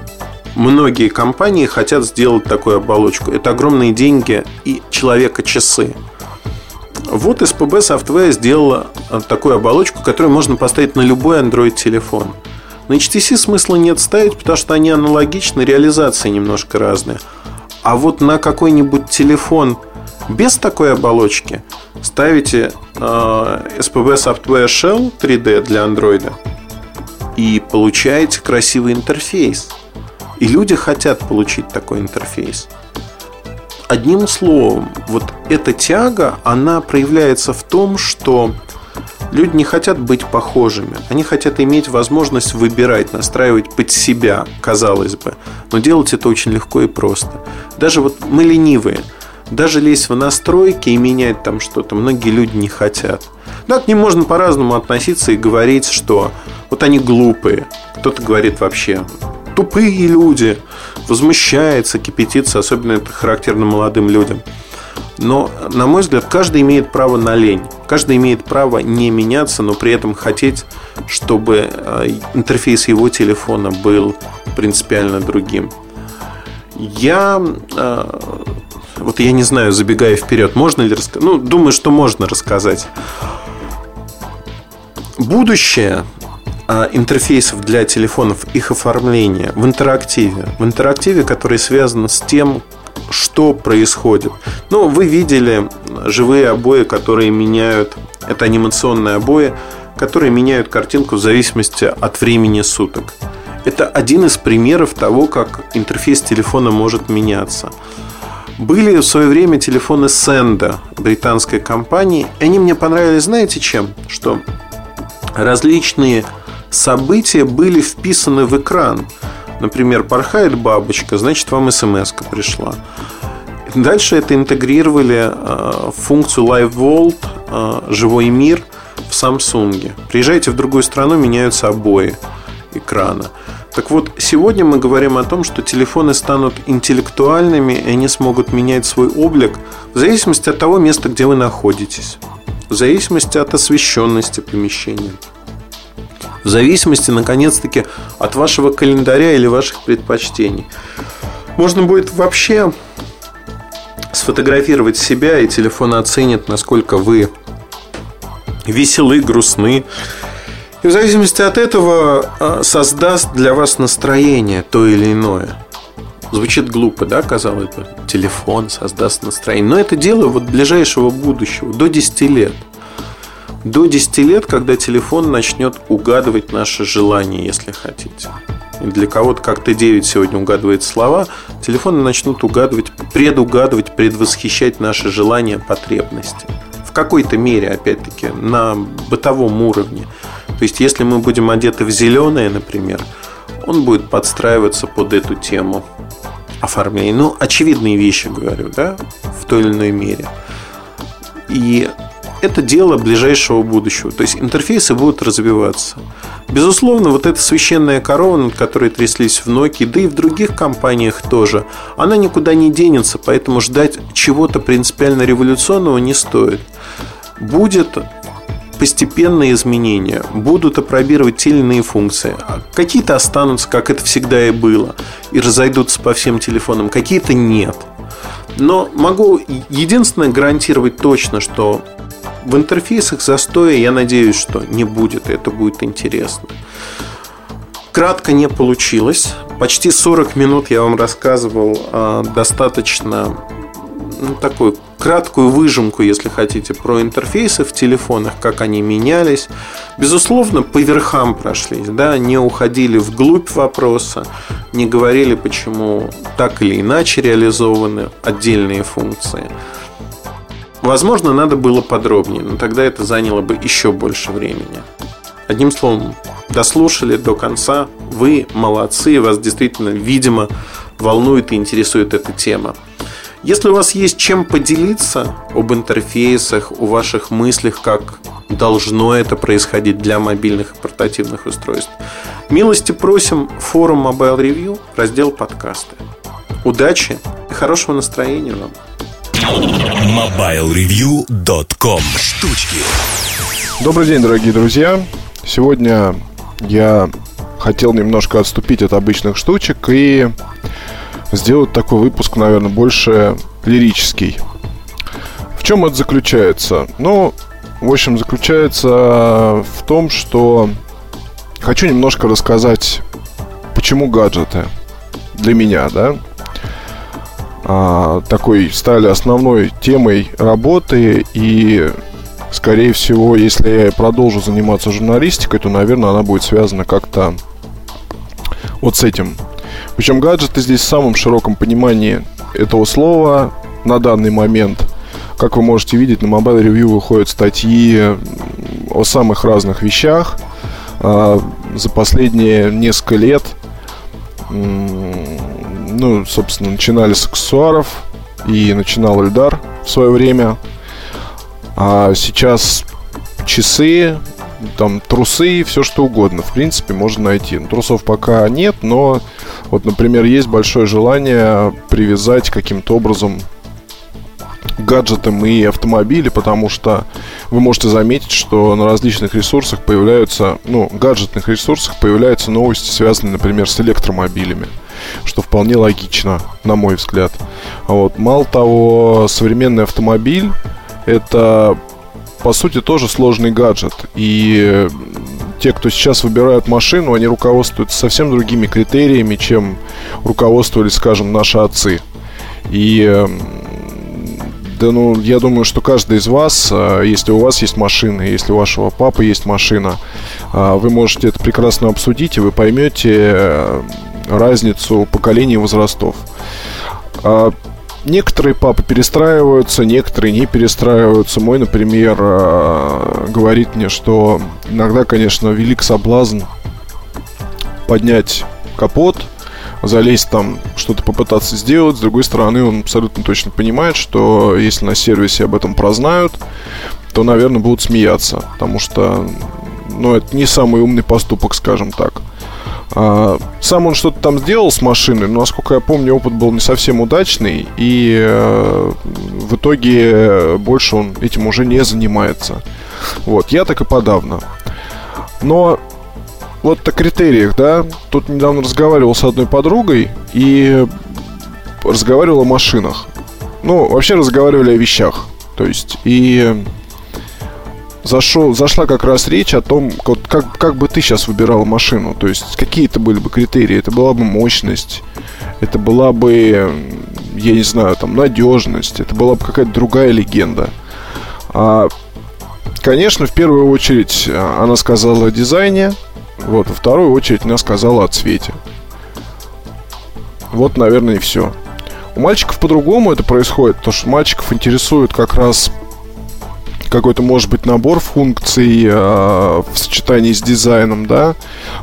многие компании хотят сделать такую оболочку? Это огромные деньги и человека-часы. Вот SPB Software сделала такую оболочку, которую можно поставить на любой Android-телефон. На HTC смысла нет ставить, потому что они аналогичны, реализации немножко разные. А вот на какой-нибудь телефон без такой оболочки ставите э, SPB Software Shell 3D для Android и получаете красивый интерфейс. И люди хотят получить такой интерфейс. Одним словом, вот эта тяга, она проявляется в том, что люди не хотят быть похожими. Они хотят иметь возможность выбирать, настраивать под себя, казалось бы. Но делать это очень легко и просто. Даже вот мы ленивые. Даже лезть в настройки и менять там что-то многие люди не хотят. Да, к ним можно по-разному относиться и говорить, что вот они глупые. Кто-то говорит вообще, тупые люди, возмущается, кипятится, особенно это характерно молодым людям. Но, на мой взгляд, каждый имеет право на лень. Каждый имеет право не меняться, но при этом хотеть, чтобы э, интерфейс его телефона был принципиально другим. Я э, вот я не знаю, забегая вперед, можно ли рассказать? Ну, думаю, что можно рассказать. Будущее а, интерфейсов для телефонов, их оформление в интерактиве. В интерактиве, который связан с тем, что происходит. Ну, вы видели живые обои, которые меняют, это анимационные обои, которые меняют картинку в зависимости от времени суток. Это один из примеров того, как интерфейс телефона может меняться. Были в свое время телефоны Senda британской компании. И они мне понравились, знаете чем? Что различные события были вписаны в экран. Например, порхает бабочка, значит, вам смс пришла. Дальше это интегрировали э, функцию Live Vault, э, живой мир в Samsung. Приезжаете в другую страну, меняются обои экрана. Так вот, сегодня мы говорим о том, что телефоны станут интеллектуальными, и они смогут менять свой облик в зависимости от того места, где вы находитесь, в зависимости от освещенности помещения, в зависимости, наконец-таки, от вашего календаря или ваших предпочтений. Можно будет вообще сфотографировать себя, и телефон оценит, насколько вы веселы, грустны, и в зависимости от этого а, создаст для вас настроение то или иное. Звучит глупо, да, казалось бы? Телефон создаст настроение. Но это дело вот ближайшего будущего, до 10 лет. До 10 лет, когда телефон начнет угадывать наши желания, если хотите. И для кого-то как Т9 сегодня угадывает слова, телефоны начнут угадывать, предугадывать, предвосхищать наши желания, потребности. В какой-то мере, опять-таки, на бытовом уровне. То есть, если мы будем одеты в зеленое, например, он будет подстраиваться под эту тему оформления. Ну, очевидные вещи, говорю, да, в той или иной мере. И это дело ближайшего будущего. То есть интерфейсы будут развиваться. Безусловно, вот эта священная корова, над которой тряслись в Nokia, да и в других компаниях тоже, она никуда не денется, поэтому ждать чего-то принципиально революционного не стоит. Будет постепенные изменения, будут опробировать те или иные функции. Какие-то останутся, как это всегда и было, и разойдутся по всем телефонам, какие-то нет. Но могу единственное гарантировать точно, что в интерфейсах застоя, я надеюсь, что не будет, и это будет интересно. Кратко не получилось. Почти 40 минут я вам рассказывал а, достаточно ну, такой краткую выжимку, если хотите, про интерфейсы в телефонах, как они менялись. Безусловно, по верхам прошлись, да, не уходили вглубь вопроса, не говорили, почему так или иначе реализованы отдельные функции. Возможно, надо было подробнее, но тогда это заняло бы еще больше времени. Одним словом, дослушали до конца, вы молодцы, вас действительно, видимо, волнует и интересует эта тема. Если у вас есть чем поделиться об интерфейсах, о ваших мыслях, как должно это происходить для мобильных и портативных устройств. Милости просим, форум Mobile Review, раздел подкасты. Удачи и хорошего настроения вам. MobileReview.com Штучки Добрый день, дорогие друзья. Сегодня я хотел немножко отступить от обычных штучек и сделать такой выпуск, наверное, больше лирический. В чем это заключается? Ну, в общем, заключается в том, что хочу немножко рассказать, почему гаджеты для меня, да, а, такой стали основной темой работы и скорее всего, если я продолжу заниматься журналистикой, то, наверное, она будет связана как-то вот с этим. Причем гаджеты здесь в самом широком понимании этого слова на данный момент. Как вы можете видеть, на Mobile Review выходят статьи о самых разных вещах. А, за последние несколько лет, ну, собственно, начинали с аксессуаров и начинал Эльдар в свое время. А сейчас часы, там трусы, все что угодно, в принципе, можно найти. Ну, трусов пока нет, но вот, например, есть большое желание привязать каким-то образом гаджетам и автомобили, потому что вы можете заметить, что на различных ресурсах появляются, ну, гаджетных ресурсах появляются новости, связанные, например, с электромобилями, что вполне логично, на мой взгляд. Вот. Мало того, современный автомобиль это по сути, тоже сложный гаджет. И те, кто сейчас выбирают машину, они руководствуются совсем другими критериями, чем руководствовались, скажем, наши отцы. И эм, да, ну, я думаю, что каждый из вас, э, если у вас есть машина, если у вашего папы есть машина, э, вы можете это прекрасно обсудить, и вы поймете э, разницу поколений и возрастов. А Некоторые папы перестраиваются, некоторые не перестраиваются. Мой, например, э, говорит мне, что иногда, конечно, велик соблазн поднять капот, залезть там, что-то попытаться сделать. С другой стороны, он абсолютно точно понимает, что если на сервисе об этом прознают, то, наверное, будут смеяться. Потому что, ну, это не самый умный поступок, скажем так. А, сам он что-то там сделал с машиной, но, насколько я помню, опыт был не совсем удачный, и э, в итоге больше он этим уже не занимается. Вот, я так и подавно. Но вот о критериях, да, тут недавно разговаривал с одной подругой и разговаривал о машинах. Ну, вообще разговаривали о вещах. То есть, и зашел, зашла как раз речь о том, как, как, как бы ты сейчас выбирал машину. То есть, какие это были бы критерии? Это была бы мощность, это была бы, я не знаю, там, надежность, это была бы какая-то другая легенда. А, конечно, в первую очередь а, она сказала о дизайне, вот, во вторую очередь она сказала о цвете. Вот, наверное, и все. У мальчиков по-другому это происходит, потому что мальчиков интересует как раз какой-то, может быть, набор функций э, в сочетании с дизайном, да,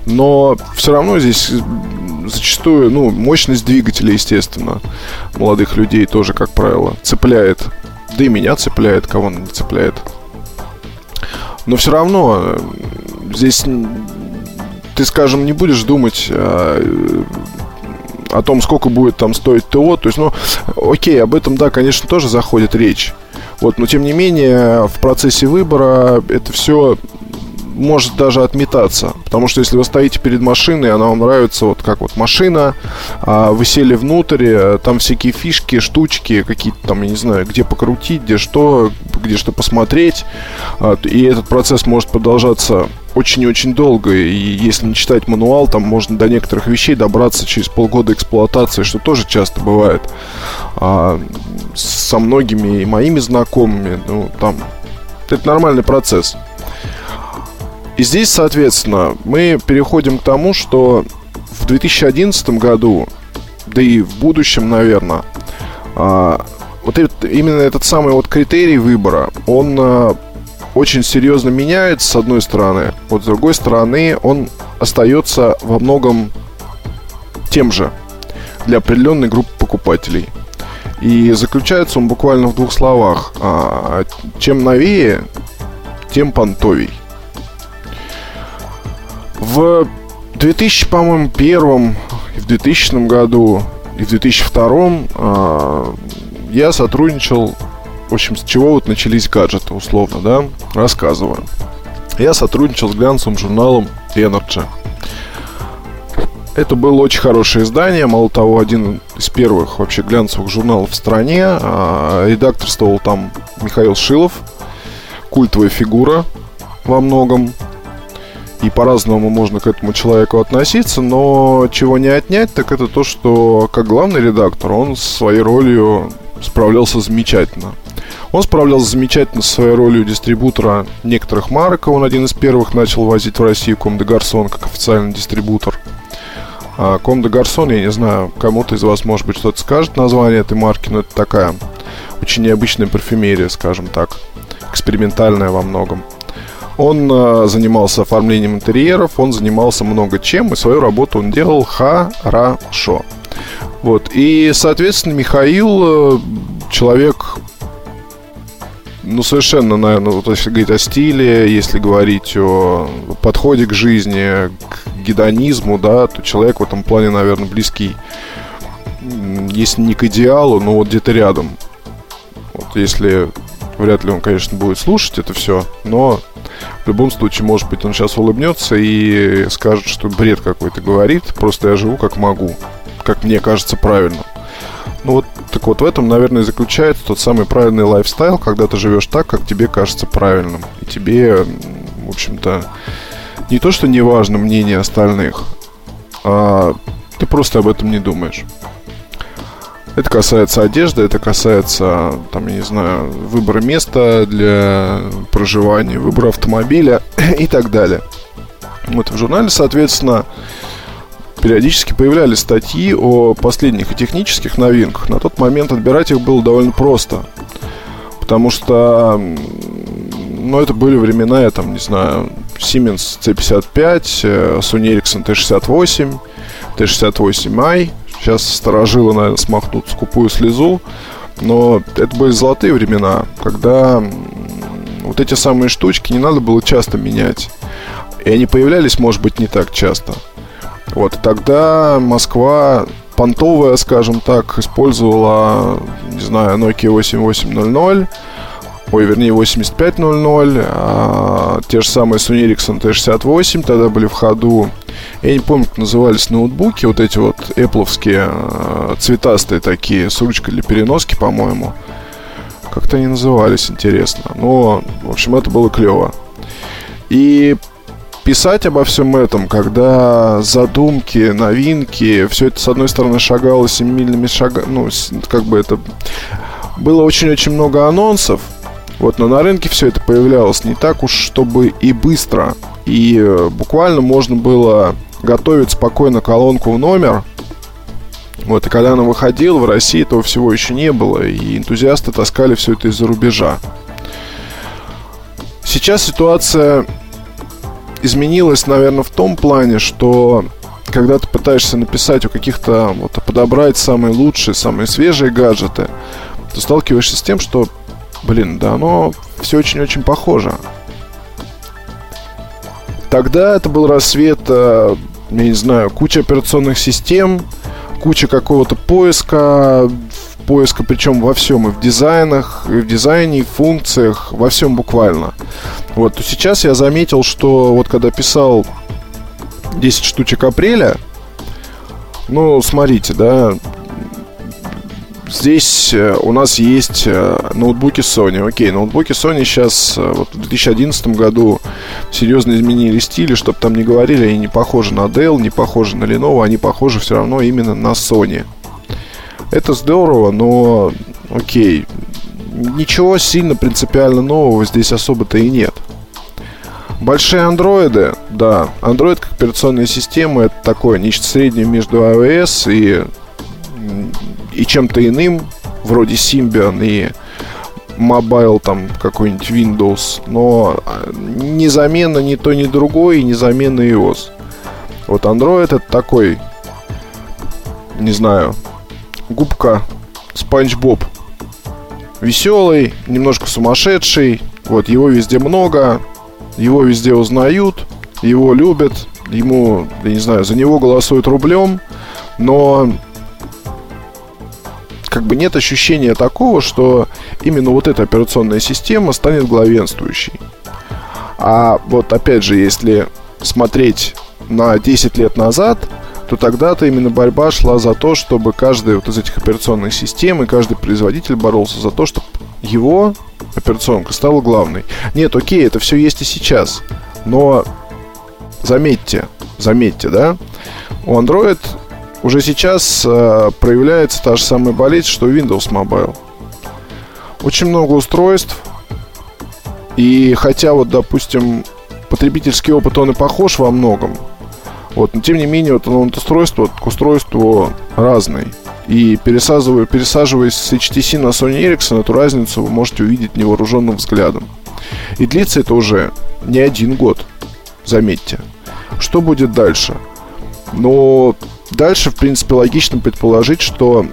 но все равно здесь зачастую, ну, мощность двигателя, естественно, молодых людей тоже, как правило, цепляет. Да и меня цепляет, кого он не цепляет. Но все равно э, здесь ты, скажем, не будешь думать э, о том, сколько будет там стоить ТО. То есть, ну, окей, об этом, да, конечно, тоже заходит речь. Вот, но тем не менее, в процессе выбора это все может даже отметаться. Потому что если вы стоите перед машиной, она вам нравится вот как вот машина, а вы сели внутрь, э, там всякие фишки, штучки, какие-то там, я не знаю, где покрутить, где что, где что посмотреть. А, и этот процесс может продолжаться очень-очень долго. И если не читать мануал, там можно до некоторых вещей добраться через полгода эксплуатации, что тоже часто бывает. А, со многими и моими знакомыми, ну, там, это нормальный процесс. И здесь, соответственно, мы переходим к тому, что в 2011 году, да и в будущем, наверное, а, вот этот, именно этот самый вот критерий выбора, он а, очень серьезно меняется, с одной стороны. Вот с другой стороны, он остается во многом тем же для определенной группы покупателей. И заключается он буквально в двух словах. А, чем новее, тем понтовей. В 2000, по-моему, первом и в 2000 году и в 2002 э, я сотрудничал, в общем, с чего вот начались гаджеты, условно, да, рассказываю. Я сотрудничал с глянцевым журналом Energy. Это было очень хорошее издание, мало того, один из первых вообще глянцевых журналов в стране. А, редакторствовал там Михаил Шилов, культовая фигура во многом. И по-разному можно к этому человеку относиться, но чего не отнять, так это то, что как главный редактор он своей ролью справлялся замечательно. Он справлялся замечательно со своей ролью дистрибутора некоторых марок. Он один из первых начал возить в Россию Ком Гарсон как официальный дистрибутор. А Ком Гарсон, я не знаю, кому-то из вас, может быть, что-то скажет название этой марки, но это такая очень необычная парфюмерия, скажем так, экспериментальная во многом. Он э, занимался оформлением интерьеров, он занимался много чем, и свою работу он делал хорошо. Вот. И, соответственно, Михаил, э, человек, ну, совершенно, наверное, вот если говорить о стиле, если говорить о подходе к жизни, к гедонизму, да, то человек в этом плане, наверное, близкий, если не к идеалу, но вот где-то рядом. Вот если вряд ли он, конечно, будет слушать это все, но в любом случае, может быть, он сейчас улыбнется и скажет, что бред какой-то говорит, просто я живу как могу, как мне кажется правильно. Ну вот, так вот в этом, наверное, заключается тот самый правильный лайфстайл, когда ты живешь так, как тебе кажется правильным. И тебе, в общем-то, не то, что не важно мнение остальных, а ты просто об этом не думаешь. Это касается одежды, это касается, там, я не знаю, выбора места для проживания, выбора автомобиля и так далее. Вот в журнале, соответственно, периодически появлялись статьи о последних и технических новинках. На тот момент отбирать их было довольно просто. Потому что, ну, это были времена, я там, не знаю, Siemens C55, Sony Ericsson T68, T68i, Сейчас сторожилы, наверное, смахнут скупую слезу. Но это были золотые времена, когда вот эти самые штучки не надо было часто менять. И они появлялись, может быть, не так часто. Вот, тогда Москва понтовая, скажем так, использовала, не знаю, Nokia 8800, ой, вернее, 8500, а те же самые Sony Ericsson T68 тогда были в ходу. Я не помню, как назывались ноутбуки, вот эти вот эпловские, э, цветастые такие, с ручкой для переноски, по-моему. Как-то они назывались, интересно. Но, в общем, это было клево. И писать обо всем этом, когда задумки, новинки, все это, с одной стороны, шагало семимильными шагами, ну, как бы это... Было очень-очень много анонсов, вот, но на рынке все это появлялось не так уж, чтобы и быстро. И э, буквально можно было готовить спокойно колонку в номер. Вот, и когда она выходила, в России этого всего еще не было, и энтузиасты таскали все это из-за рубежа. Сейчас ситуация изменилась, наверное, в том плане, что когда ты пытаешься написать о каких-то, вот, подобрать самые лучшие, самые свежие гаджеты, ты сталкиваешься с тем, что, блин, да оно все очень-очень похоже. Тогда это был рассвет, э, я не знаю, куча операционных систем, куча какого-то поиска, поиска причем во всем, и в дизайнах, и в дизайне, и в функциях, во всем буквально. Вот, то сейчас я заметил, что вот когда писал 10 штучек апреля, ну, смотрите, да, Здесь э, у нас есть э, ноутбуки Sony. Окей, ноутбуки Sony сейчас э, вот в 2011 году серьезно изменили стили, чтобы там не говорили, они не похожи на Dell, не похожи на Lenovo, они похожи все равно именно на Sony. Это здорово, но окей, ничего сильно принципиально нового здесь особо-то и нет. Большие андроиды, да, Android как операционная система это такое нечто среднее между iOS и и чем-то иным, вроде Symbian и Mobile там какой-нибудь Windows, но а, незаменно ни то, ни другой, и незаменно iOS. Вот Android это такой, не знаю, губка Спанч Боб. Веселый, немножко сумасшедший, Вот его везде много, его везде узнают, его любят, ему, я не знаю, за него голосуют рублем, но как бы нет ощущения такого, что именно вот эта операционная система станет главенствующей. А вот опять же, если смотреть на 10 лет назад, то тогда-то именно борьба шла за то, чтобы каждая вот из этих операционных систем и каждый производитель боролся за то, чтобы его операционка стала главной. Нет, окей, это все есть и сейчас. Но заметьте, заметьте, да, у Android уже сейчас э, проявляется та же самая болезнь, что Windows Mobile. Очень много устройств, и хотя вот, допустим, потребительский опыт, он и похож во многом, вот, но тем не менее, вот он от устройства к устройству разный. И пересаживая, пересаживаясь с HTC на Sony Ericsson, эту разницу вы можете увидеть невооруженным взглядом. И длится это уже не один год, заметьте. Что будет дальше? Но дальше, в принципе, логично предположить, что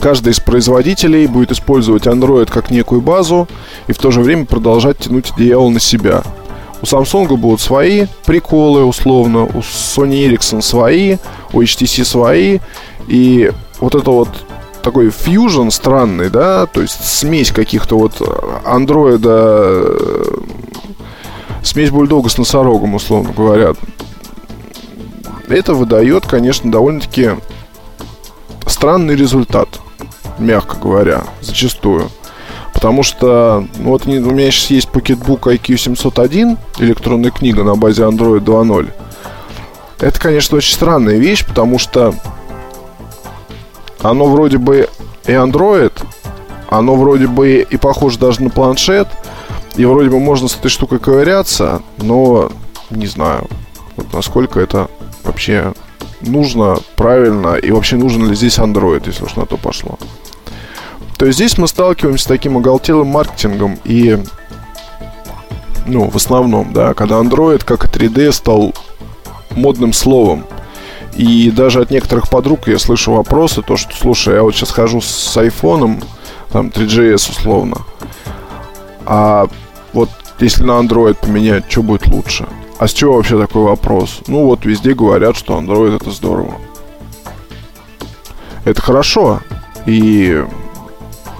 каждый из производителей будет использовать Android как некую базу и в то же время продолжать тянуть одеяло на себя. У Samsung будут свои приколы, условно, у Sony Ericsson свои, у HTC свои, и вот это вот такой fusion странный, да, то есть смесь каких-то вот андроида, смесь бульдога с носорогом, условно говоря. Это выдает, конечно, довольно-таки странный результат, мягко говоря, зачастую. Потому что ну, вот у меня сейчас есть Pocketbook IQ 701, электронная книга на базе Android 2.0. Это, конечно, очень странная вещь, потому что оно вроде бы и Android, оно вроде бы и похоже даже на планшет, и вроде бы можно с этой штукой ковыряться, но не знаю, насколько это вообще нужно, правильно, и вообще нужен ли здесь Android, если уж на то пошло. То есть здесь мы сталкиваемся с таким оголтелым маркетингом и, ну, в основном, да, когда Android, как и 3D, стал модным словом. И даже от некоторых подруг я слышу вопросы, то, что, слушай, я вот сейчас хожу с айфоном, там, 3GS условно, а вот если на Android поменять, что будет лучше? А с чего вообще такой вопрос? Ну вот везде говорят, что Android это здорово. Это хорошо. И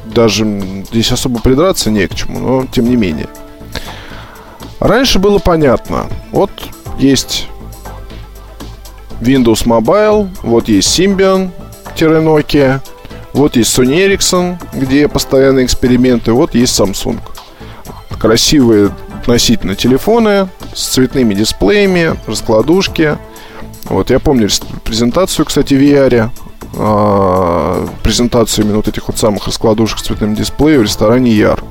даже здесь особо придраться не к чему, но тем не менее. Раньше было понятно. Вот есть Windows Mobile, вот есть Symbian-Nokia, вот есть Sony Ericsson, где постоянные эксперименты, вот есть Samsung. Красивые относительно телефоны с цветными дисплеями, раскладушки. Вот я помню презентацию, кстати, в VR э, презентацию именно вот этих вот самых раскладушек с цветным дисплеем в ресторане Яр.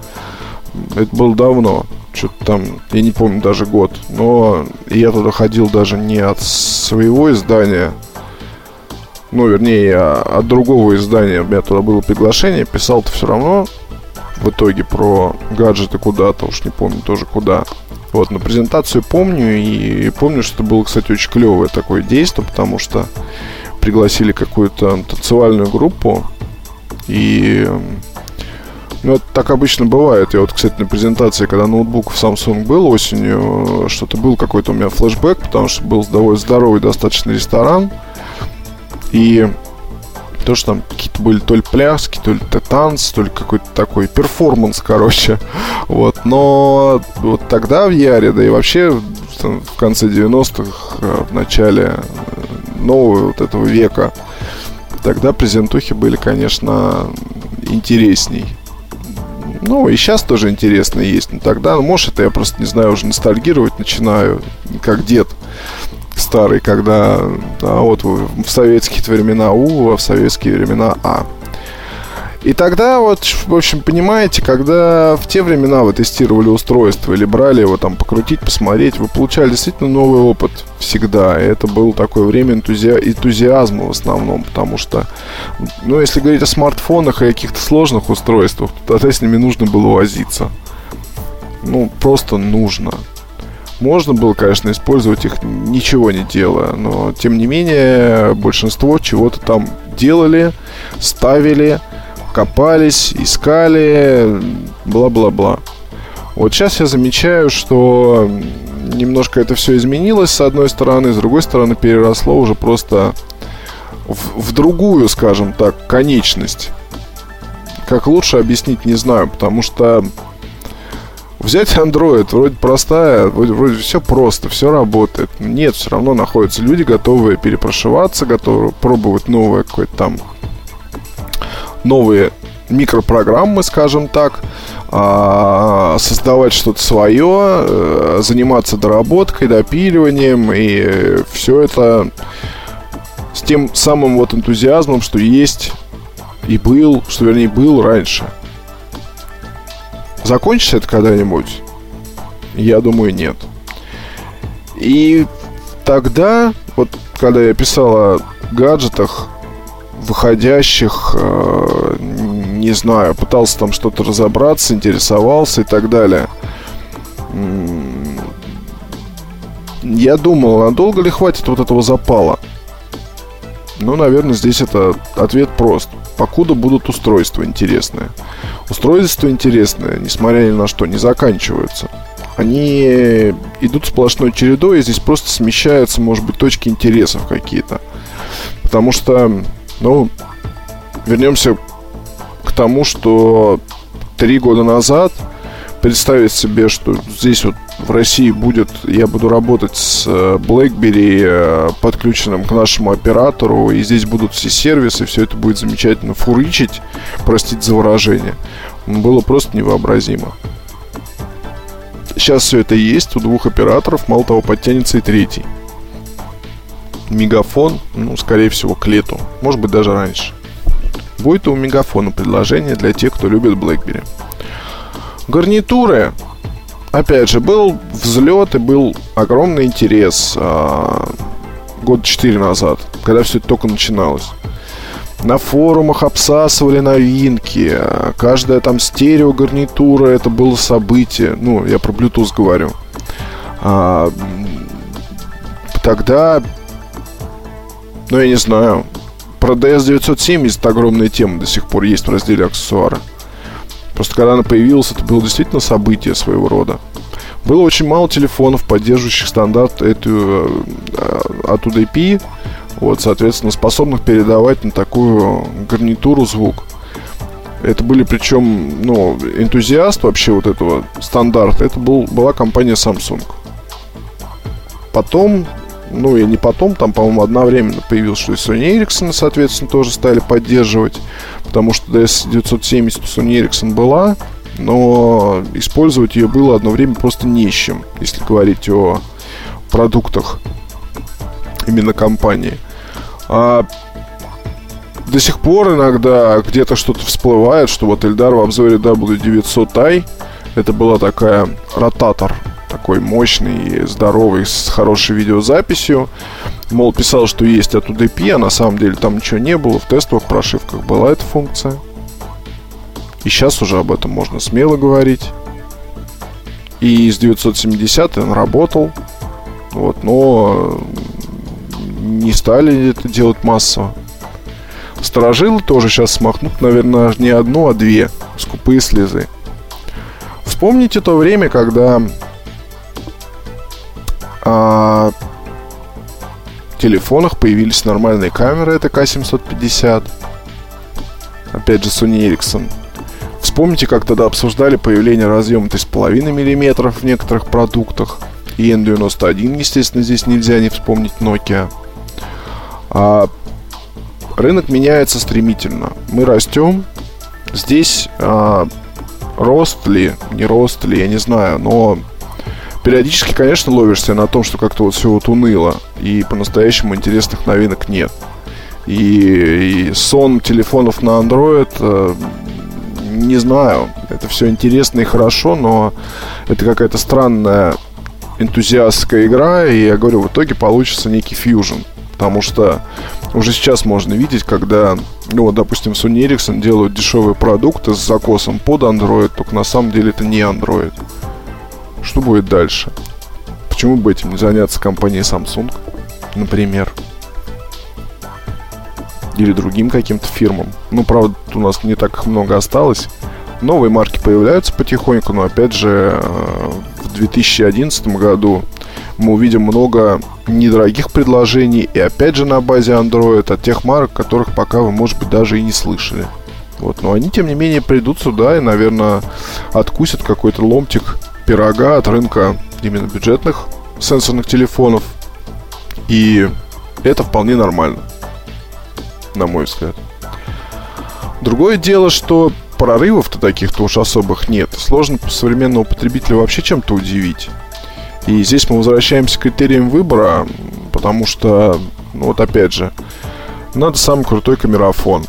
Это было давно. Что-то там, я не помню даже год. Но я туда ходил даже не от своего издания, ну, вернее, а от другого издания. У меня туда было приглашение, писал-то все равно в итоге про гаджеты куда-то, уж не помню тоже куда. Вот, на презентацию помню, и помню, что это было, кстати, очень клевое такое действие, потому что пригласили какую-то танцевальную группу. И ну, это так обычно бывает. Я вот, кстати, на презентации, когда ноутбук в Samsung был осенью, что-то был какой-то у меня флешбэк, потому что был довольно здоровый достаточно ресторан. И то, что там какие-то были то ли пляски, то ли танцы, то ли какой-то такой перформанс, короче. Вот. Но вот тогда в Яре, да и вообще в конце 90-х, э, в начале нового вот этого века, тогда презентухи были, конечно, интересней. Ну, и сейчас тоже интересно есть. Но тогда, ну, может, это я просто, не знаю, уже ностальгировать начинаю, как дед старый, когда а вот в советские времена У, а в советские времена А. И тогда вот, в общем, понимаете, когда в те времена вы тестировали устройство или брали его там покрутить, посмотреть, вы получали действительно новый опыт всегда. И это было такое время энтузи... энтузиазма в основном, потому что, ну, если говорить о смартфонах и каких-то сложных устройствах, то тогда с ними нужно было возиться. Ну, просто нужно. Можно было, конечно, использовать их ничего не делая, но тем не менее большинство чего-то там делали, ставили, копались, искали, бла-бла-бла. Вот сейчас я замечаю, что немножко это все изменилось с одной стороны, с другой стороны переросло уже просто в, в другую, скажем так, конечность. Как лучше объяснить, не знаю, потому что взять Android вроде простая, вроде, вроде все просто, все работает. Нет, все равно находятся люди, готовые перепрошиваться, готовы пробовать новое какое-то там новые микропрограммы, скажем так, а, создавать что-то свое, э, заниматься доработкой, допиливанием, и все это с тем самым вот энтузиазмом, что есть и был, что вернее был раньше. Закончится это когда-нибудь? Я думаю, нет. И тогда, вот когда я писал о гаджетах, выходящих, э, не знаю, пытался там что-то разобраться, интересовался и так далее. Я думал, а долго ли хватит вот этого запала? Ну, наверное, здесь это ответ прост. Покуда будут устройства интересные. Устройства интересные, несмотря ни на что, не заканчиваются. Они идут сплошной чередой, и здесь просто смещаются, может быть, точки интересов какие-то. Потому что, ну, вернемся к тому, что три года назад представить себе, что здесь вот в России будет, я буду работать с э, BlackBerry, э, подключенным к нашему оператору, и здесь будут все сервисы, все это будет замечательно фурычить, простите за выражение, было просто невообразимо. Сейчас все это есть у двух операторов, мало того, подтянется и третий. Мегафон, ну, скорее всего, к лету, может быть, даже раньше. Будет у Мегафона предложение для тех, кто любит BlackBerry. Гарнитуры опять же, был взлет и был огромный интерес а, год 4 назад, когда все это только начиналось. На форумах обсасывали новинки. Каждая там стерео гарнитура это было событие. Ну, я про Bluetooth говорю. А, тогда, ну, я не знаю, про DS970 огромная тема до сих пор есть в разделе аксессуары. Просто когда она появилась, это было действительно событие своего рода. Было очень мало телефонов, поддерживающих стандарт эту, э, от UDP, вот, соответственно, способных передавать на такую гарнитуру звук. Это были причем, ну, энтузиаст вообще вот этого стандарта, это был, была компания Samsung. Потом, ну и не потом, там, по-моему, одновременно появилось, что и Sony Ericsson, соответственно, тоже стали поддерживать потому что DS970 у Sony Ericsson была, но использовать ее было одно время просто чем, если говорить о продуктах именно компании. А до сих пор иногда где-то что-то всплывает, что вот Эльдар в обзоре W900i это была такая ротатор, такой мощный, здоровый, с хорошей видеозаписью мол, писал, что есть от UDP, а на самом деле там ничего не было. В тестовых прошивках была эта функция. И сейчас уже об этом можно смело говорить. И с 970 он работал. Вот, но не стали это делать массово. Сторожилы тоже сейчас смахнут, наверное, не одну, а две скупые слезы. Вспомните то время, когда а, телефонах появились нормальные камеры, это К750. Опять же, Sony Ericsson. Вспомните, как тогда обсуждали появление разъема 3,5 мм в некоторых продуктах. И N91, естественно, здесь нельзя не вспомнить Nokia. А рынок меняется стремительно. Мы растем. Здесь а, рост ли, не рост ли, я не знаю, но периодически, конечно, ловишься на том, что как-то вот все вот уныло, и по-настоящему интересных новинок нет. И, и сон телефонов на Android, э, не знаю, это все интересно и хорошо, но это какая-то странная энтузиастская игра, и я говорю, в итоге получится некий фьюжн. Потому что уже сейчас можно видеть, когда, ну вот, допустим, Sony Ericsson делают дешевые продукты с закосом под Android, только на самом деле это не Android. Что будет дальше? Почему бы этим не заняться компанией Samsung, например? Или другим каким-то фирмам? Ну, правда, у нас не так много осталось Новые марки появляются потихоньку, но опять же э, в 2011 году мы увидим много недорогих предложений и опять же на базе Android от тех марок, которых пока вы, может быть, даже и не слышали. Вот, но они, тем не менее, придут сюда и, наверное, откусят какой-то ломтик пирога от рынка именно бюджетных сенсорных телефонов. И это вполне нормально, на мой взгляд. Другое дело, что прорывов-то таких-то уж особых нет. Сложно современного потребителя вообще чем-то удивить. И здесь мы возвращаемся к критериям выбора, потому что, ну вот опять же, надо самый крутой камерафон.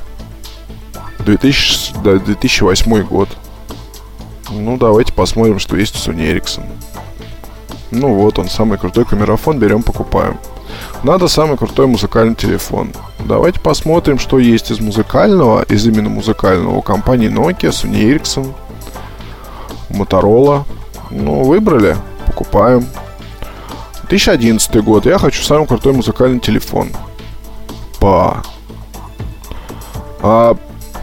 2000, да, 2008 год. Ну, давайте посмотрим, что есть у Sony Ericsson. Ну вот он, самый крутой камерафон, берем, покупаем. Надо самый крутой музыкальный телефон. Давайте посмотрим, что есть из музыкального, из именно музыкального компании Nokia, Sony Ericsson, Motorola. Ну, выбрали, покупаем. 2011 год. Я хочу самый крутой музыкальный телефон. Па. А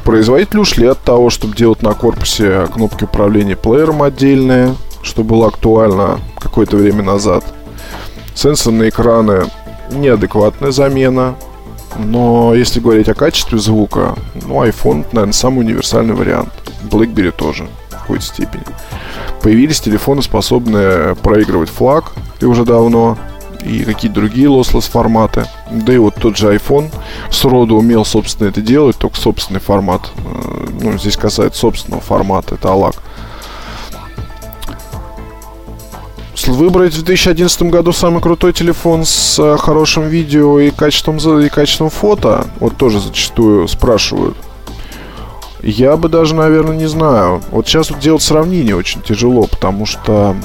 производитель ушли от того, чтобы делать на корпусе кнопки управления плеером отдельные, что было актуально какое-то время назад. Сенсорные экраны неадекватная замена. Но если говорить о качестве звука, ну, iPhone, наверное, самый универсальный вариант. BlackBerry тоже в какой-то степени. Появились телефоны, способные проигрывать флаг, и уже давно, и какие-то другие lossless форматы. Да и вот тот же iPhone сроду умел, собственно, это делать, только собственный формат. Э, ну, здесь касается собственного формата, это ALAC. выбрать в 2011 году самый крутой телефон с э, хорошим видео и качеством, и качеством фото, вот тоже зачастую спрашивают. Я бы даже, наверное, не знаю. Вот сейчас вот делать сравнение очень тяжело, потому что,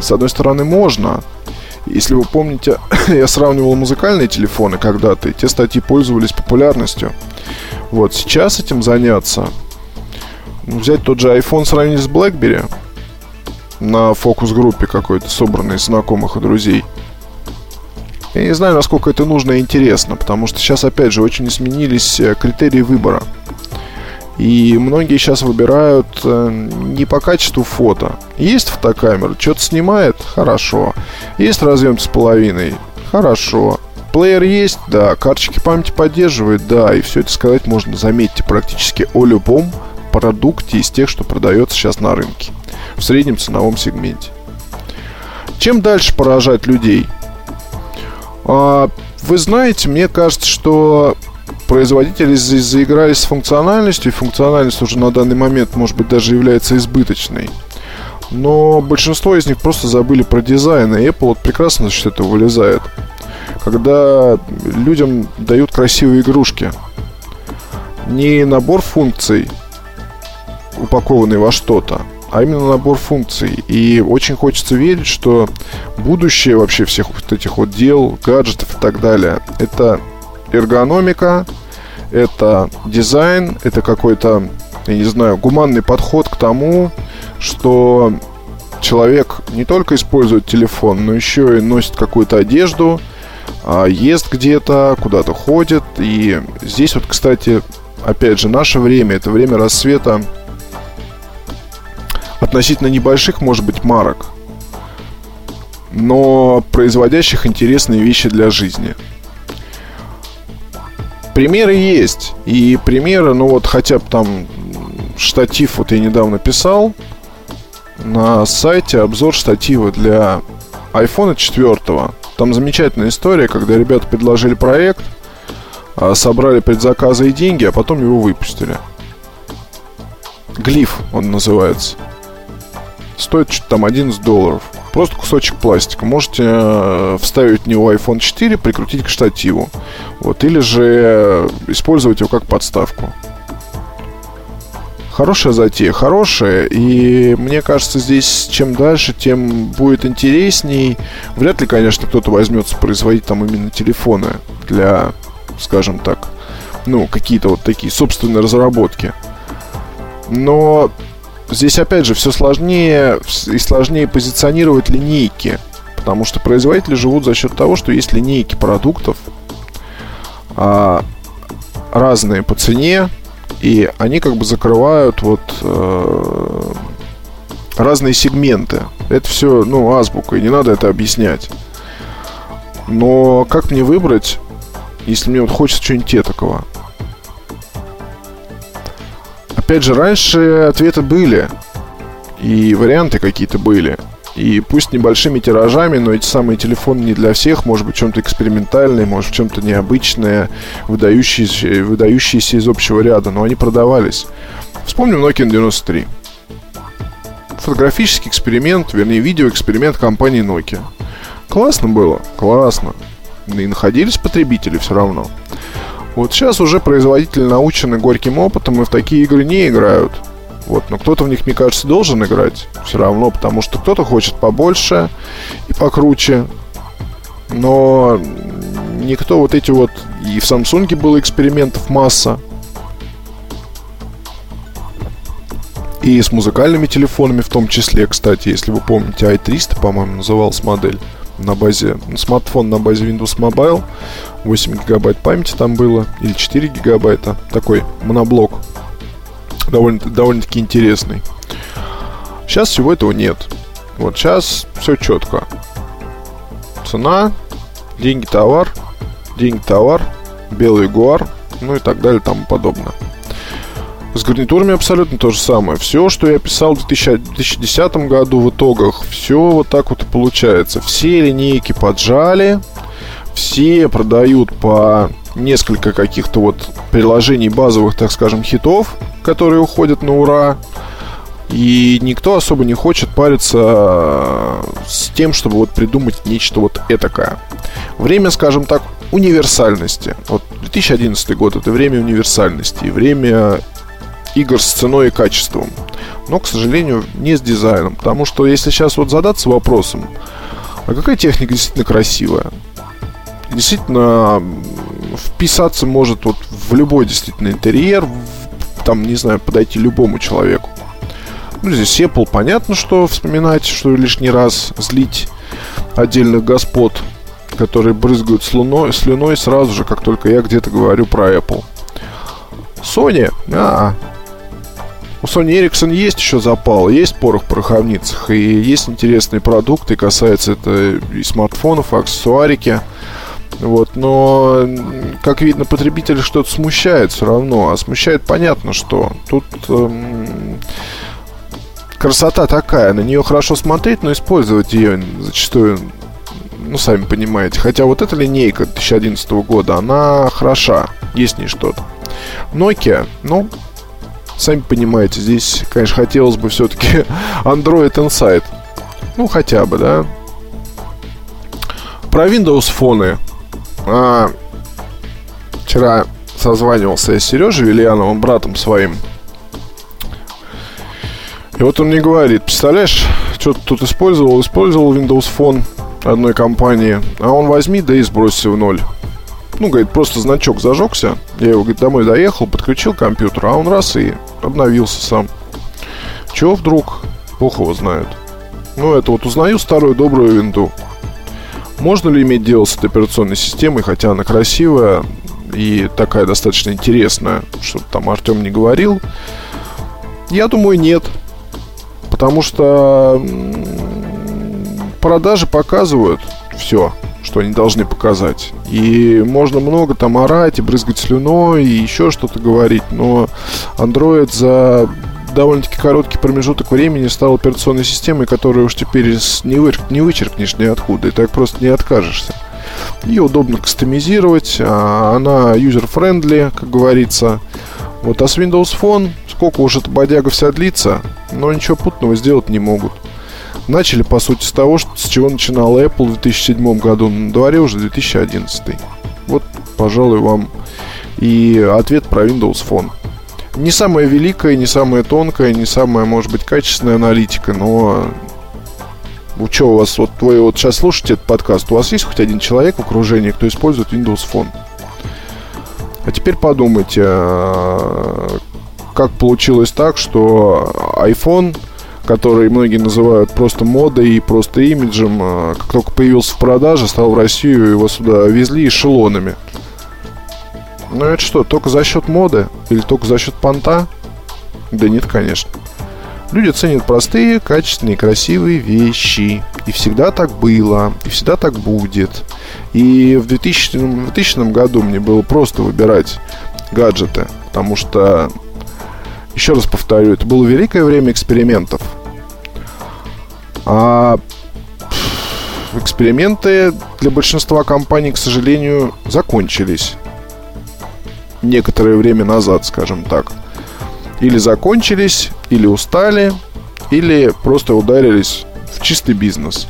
с одной стороны, можно. Если вы помните, я сравнивал музыкальные телефоны когда-то, и те статьи пользовались популярностью. Вот сейчас этим заняться, ну, взять тот же iPhone сравнить с BlackBerry – на фокус-группе какой-то, собранной из знакомых и друзей. Я не знаю, насколько это нужно и интересно, потому что сейчас, опять же, очень изменились э, критерии выбора. И многие сейчас выбирают э, не по качеству фото. Есть фотокамера, что-то снимает? Хорошо. Есть разъем с половиной? Хорошо. Плеер есть? Да. Карточки памяти поддерживает? Да. И все это сказать можно, заметьте, практически о любом продукте из тех, что продается сейчас на рынке в среднем ценовом сегменте. Чем дальше поражать людей? А, вы знаете, мне кажется, что производители заигрались с функциональностью, и функциональность уже на данный момент, может быть, даже является избыточной. Но большинство из них просто забыли про дизайн, и Apple вот прекрасно за счет этого вылезает. Когда людям дают красивые игрушки, не набор функций, упакованный во что-то, а именно набор функций. И очень хочется верить, что будущее вообще всех вот этих вот дел, гаджетов и так далее, это эргономика, это дизайн, это какой-то, я не знаю, гуманный подход к тому, что человек не только использует телефон, но еще и носит какую-то одежду, а, ест где-то, куда-то ходит. И здесь вот, кстати, опять же, наше время, это время рассвета относительно небольших, может быть, марок, но производящих интересные вещи для жизни. Примеры есть. И примеры, ну вот хотя бы там штатив, вот я недавно писал на сайте обзор штатива для iPhone 4. Там замечательная история, когда ребята предложили проект, а, собрали предзаказы и деньги, а потом его выпустили. Глиф он называется. Стоит что-то там 11 долларов. Просто кусочек пластика. Можете э, вставить в него iPhone 4, прикрутить к штативу. Вот, или же использовать его как подставку. Хорошая затея, хорошая. И мне кажется, здесь чем дальше, тем будет интересней. Вряд ли, конечно, кто-то возьмется производить там именно телефоны для, скажем так, ну, какие-то вот такие собственные разработки. Но здесь опять же все сложнее и сложнее позиционировать линейки, потому что производители живут за счет того, что есть линейки продуктов а, разные по цене, И они как бы закрывают вот э, разные сегменты. Это все, ну, азбука, и не надо это объяснять. Но как мне выбрать, если мне вот хочется чего-нибудь такого? Опять же, раньше ответы были. И варианты какие-то были. И пусть небольшими тиражами, но эти самые телефоны не для всех, может быть, чем-то экспериментальное, может, в чем-то необычное, выдающиеся, выдающиеся из общего ряда, но они продавались. Вспомним Nokia 93. Фотографический эксперимент, вернее, видеоэксперимент компании Nokia. Классно было, классно. И находились потребители все равно. Вот сейчас уже производители научены горьким опытом и в такие игры не играют. Вот, но кто-то в них, мне кажется, должен играть все равно, потому что кто-то хочет побольше и покруче. Но никто вот эти вот... И в Samsung было экспериментов масса. И с музыкальными телефонами в том числе, кстати, если вы помните, i300, по-моему, называлась модель на базе, смартфон на базе Windows Mobile, 8 гигабайт памяти там было, или 4 гигабайта, такой моноблок довольно, довольно-таки интересный. Сейчас всего этого нет. Вот сейчас все четко. Цена, деньги, товар, деньги, товар, белый гуар, ну и так далее, тому подобное. С гарнитурами абсолютно то же самое. Все, что я писал в 2010 году в итогах, все вот так вот и получается. Все линейки поджали, все продают по несколько каких-то вот приложений базовых, так скажем, хитов, которые уходят на ура. И никто особо не хочет париться с тем, чтобы вот придумать нечто вот этакое. Время, скажем так, универсальности. Вот 2011 год это время универсальности, время игр с ценой и качеством. Но, к сожалению, не с дизайном. Потому что если сейчас вот задаться вопросом, а какая техника действительно красивая? Действительно, вписаться может вот в любой действительно интерьер, там, не знаю, подойти любому человеку. Ну, здесь Apple, понятно, что вспоминать, что лишний раз злить отдельных господ, которые брызгают слюной, слюной сразу же, как только я где-то говорю про Apple. Sony, а, у Sony Ericsson есть еще запал, есть порох в пороховницах, и есть интересные продукты, касается это и смартфонов, и аксессуарики. Вот, но, как видно, потребителя что-то смущает все равно. А смущает понятно, что тут эм, красота такая, на нее хорошо смотреть, но использовать ее зачастую, ну, сами понимаете. Хотя вот эта линейка 2011 года, она хороша, есть в ней что-то. Nokia, ну, сами понимаете, здесь, конечно, хотелось бы все-таки Android Insight. Ну, хотя бы, да. Про Windows фоны а, вчера созванивался я с Сережей Вильяновым, братом своим. И вот он мне говорит, представляешь, что ты тут использовал? Использовал Windows Phone одной компании, а он возьми, да и сбросься в ноль. Ну, говорит, просто значок зажегся. Я его, говорит, домой доехал, подключил компьютер, а он раз и обновился сам. Чего вдруг? Бог его знает. Ну, это вот узнаю старую добрую винду. Можно ли иметь дело с этой операционной системой, хотя она красивая и такая достаточно интересная, что там Артем не говорил? Я думаю, нет. Потому что продажи показывают все, что они должны показать. И можно много там орать и брызгать слюной и еще что-то говорить, но Android за довольно-таки короткий промежуток времени стал операционной системой, которую уж теперь не, вы, не вычеркнешь ниоткуда, и так просто не откажешься. Ее удобно кастомизировать, а она user-friendly, как говорится. Вот, а с Windows Phone, сколько уж эта бодяга вся длится, но ничего путного сделать не могут. Начали, по сути, с того, что, с чего начинал Apple в 2007 году, на дворе уже 2011. Вот, пожалуй, вам и ответ про Windows Phone. Не самая великая, не самая тонкая, не самая, может быть, качественная аналитика, но у что у вас, вот вы вот сейчас слушаете этот подкаст, у вас есть хоть один человек в окружении, кто использует Windows Phone? А теперь подумайте, а, как получилось так, что iPhone, который многие называют просто модой и просто имиджем, а, как только появился в продаже, стал в Россию, его сюда везли эшелонами. Ну это что, только за счет моды? Или только за счет понта? Да нет, конечно. Люди ценят простые, качественные, красивые вещи. И всегда так было, и всегда так будет. И в 2000, в 2000 году мне было просто выбирать гаджеты, потому что, еще раз повторю, это было великое время экспериментов. А эксперименты для большинства компаний, к сожалению, закончились. Некоторое время назад, скажем так. Или закончились, или устали, или просто ударились в чистый бизнес.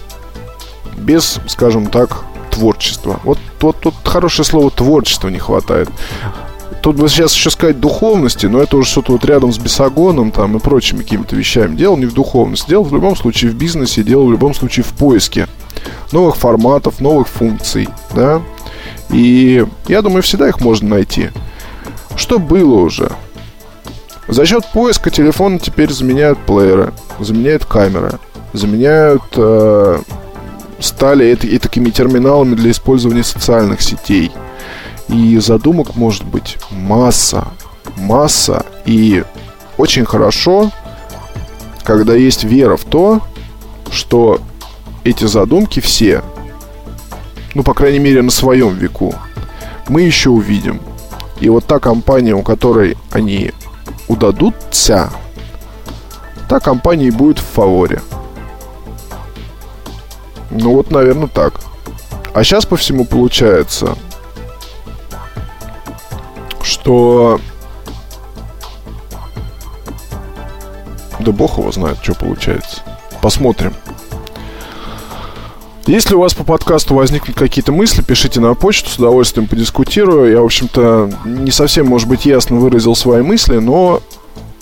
Без, скажем так, творчества. Вот, вот тут хорошее слово творчество не хватает. Тут бы сейчас еще сказать духовности, но это уже что-то вот рядом с бесогоном там и прочими какими-то вещами. Дело не в духовности, дело в любом случае в бизнесе, дело в любом случае в поиске новых форматов, новых функций, да. И я думаю, всегда их можно найти. Что было уже? За счет поиска телефона теперь заменяют плееры, заменяют камеры, заменяют э, стали и, терминалами для использования социальных сетей – и задумок может быть масса, масса. И очень хорошо, когда есть вера в то, что эти задумки все, ну, по крайней мере, на своем веку, мы еще увидим. И вот та компания, у которой они удадутся, та компания и будет в фаворе. Ну вот, наверное, так. А сейчас по всему получается, что... Да бог его знает, что получается. Посмотрим. Если у вас по подкасту возникнут какие-то мысли, пишите на почту, с удовольствием подискутирую. Я, в общем-то, не совсем, может быть, ясно выразил свои мысли, но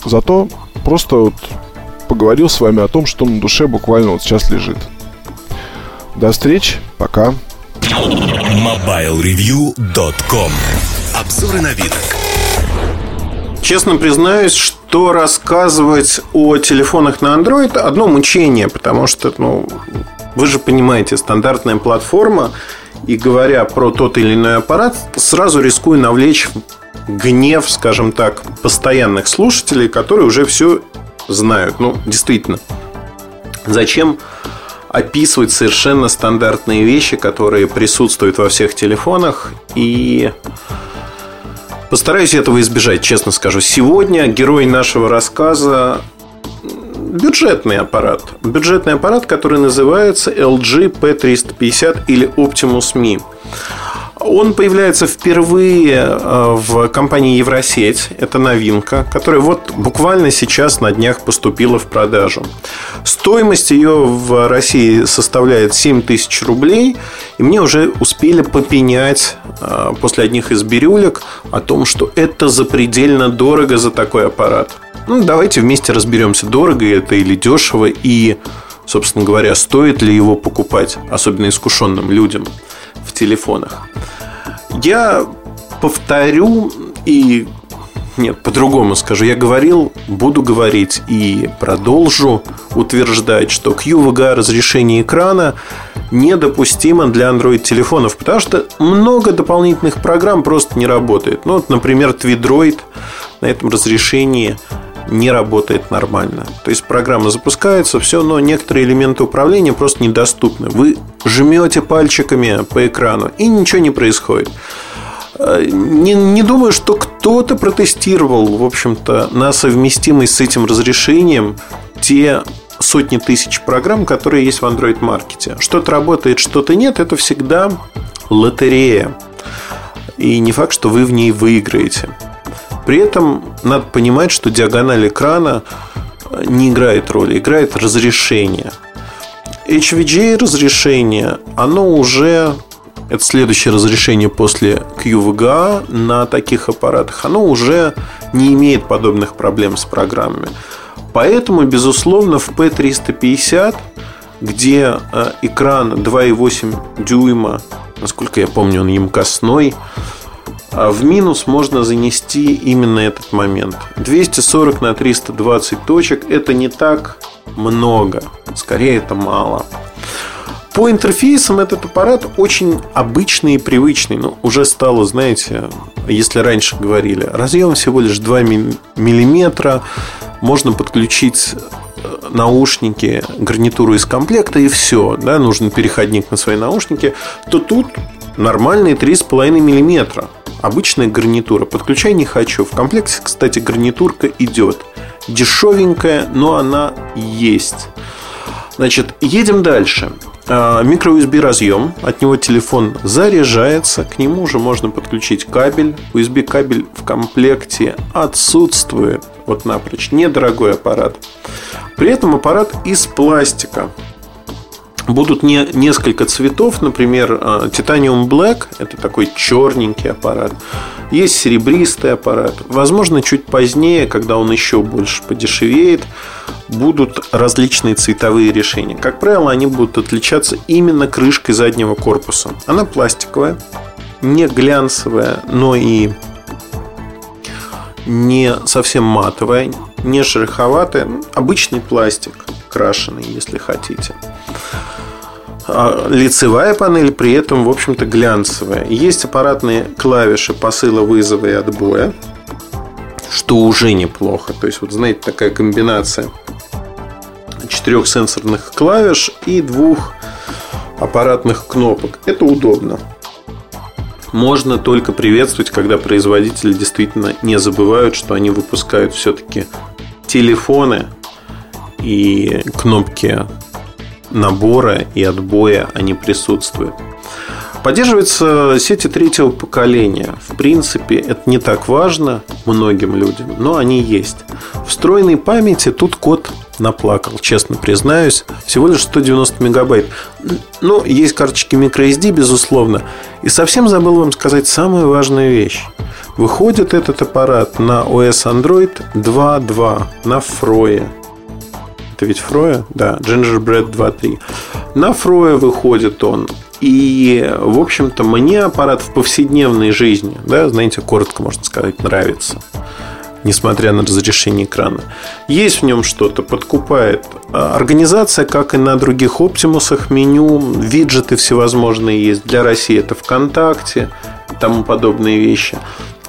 зато просто вот поговорил с вами о том, что на душе буквально вот сейчас лежит. До встречи, пока. MobileReview.com Обзоры на вид. Честно признаюсь, что рассказывать о телефонах на Android одно мучение, потому что, ну, вы же понимаете, стандартная платформа, и говоря про тот или иной аппарат, сразу рискую навлечь гнев, скажем так, постоянных слушателей, которые уже все знают. Ну, действительно. Зачем описывать совершенно стандартные вещи, которые присутствуют во всех телефонах и Постараюсь этого избежать, честно скажу. Сегодня герой нашего рассказа бюджетный аппарат. Бюджетный аппарат, который называется LG P350 или Optimus Me. Он появляется впервые э, в компании Евросеть. Это новинка, которая вот буквально сейчас на днях поступила в продажу. Стоимость ее в России составляет 7 тысяч рублей. И мне уже успели попенять э, после одних из бирюлек о том, что это запредельно дорого за такой аппарат. Ну, давайте вместе разберемся, дорого это или дешево, и, собственно говоря, стоит ли его покупать, особенно искушенным людям телефонах. Я повторю и нет, по-другому скажу. Я говорил, буду говорить и продолжу утверждать, что QVGA разрешение экрана недопустимо для Android-телефонов, потому что много дополнительных программ просто не работает. Ну, вот, например, Twidroid на этом разрешении не работает нормально. То есть программа запускается, все, но некоторые элементы управления просто недоступны. Вы жмете пальчиками по экрану, и ничего не происходит. Э, не, не думаю, что кто-то протестировал, в общем-то, на совместимость с этим разрешением те сотни тысяч программ, которые есть в Android-маркете. Что-то работает, что-то нет, это всегда лотерея. И не факт, что вы в ней выиграете. При этом надо понимать, что диагональ экрана не играет роли, играет разрешение. HVGA разрешение, оно уже это следующее разрешение после QVGA на таких аппаратах, оно уже не имеет подобных проблем с программами. Поэтому, безусловно, в P350, где э, экран 2,8 дюйма, насколько я помню, он емкостной, в минус можно занести именно этот момент. 240 на 320 точек – это не так много, скорее это мало. По интерфейсам этот аппарат очень обычный и привычный. Ну, уже стало, знаете, если раньше говорили, разъем всего лишь 2 миллиметра, можно подключить э, наушники, гарнитуру из комплекта и все, да, нужен переходник на свои наушники, то тут нормальные 3,5 миллиметра. Обычная гарнитура. Подключай не хочу. В комплекте, кстати, гарнитурка идет. Дешевенькая, но она есть. Значит, едем дальше. А, Микро-USB разъем, от него телефон заряжается, к нему уже можно подключить кабель. USB кабель в комплекте отсутствует, вот напрочь, недорогой аппарат. При этом аппарат из пластика. Будут не, несколько цветов, например, а, Titanium Black, это такой черненький аппарат. Есть серебристый аппарат. Возможно, чуть позднее, когда он еще больше подешевеет, будут различные цветовые решения. Как правило, они будут отличаться именно крышкой заднего корпуса. Она пластиковая, не глянцевая, но и не совсем матовая, не шероховатая, обычный пластик, крашеный, если хотите. А лицевая панель при этом, в общем-то, глянцевая. Есть аппаратные клавиши посыла, вызова и отбоя, что уже неплохо. То есть, вот знаете, такая комбинация четырех сенсорных клавиш и двух аппаратных кнопок. Это удобно. Можно только приветствовать, когда производители действительно не забывают, что они выпускают все-таки телефоны и кнопки набора и отбоя они присутствуют. Поддерживаются сети третьего поколения. В принципе, это не так важно многим людям, но они есть. Встроенной памяти тут код наплакал, честно признаюсь. Всего лишь 190 мегабайт. Ну, есть карточки microSD, безусловно. И совсем забыл вам сказать самую важную вещь. Выходит этот аппарат на OS Android 2.2 на Фрое. Это ведь Фроя? Да, Gingerbread 2.3. На Фроя выходит он. И, в общем-то, мне аппарат в повседневной жизни, да, знаете, коротко можно сказать, нравится. Несмотря на разрешение экрана. Есть в нем что-то, подкупает. А, организация, как и на других оптимусах, меню, виджеты всевозможные есть. Для России это ВКонтакте и тому подобные вещи.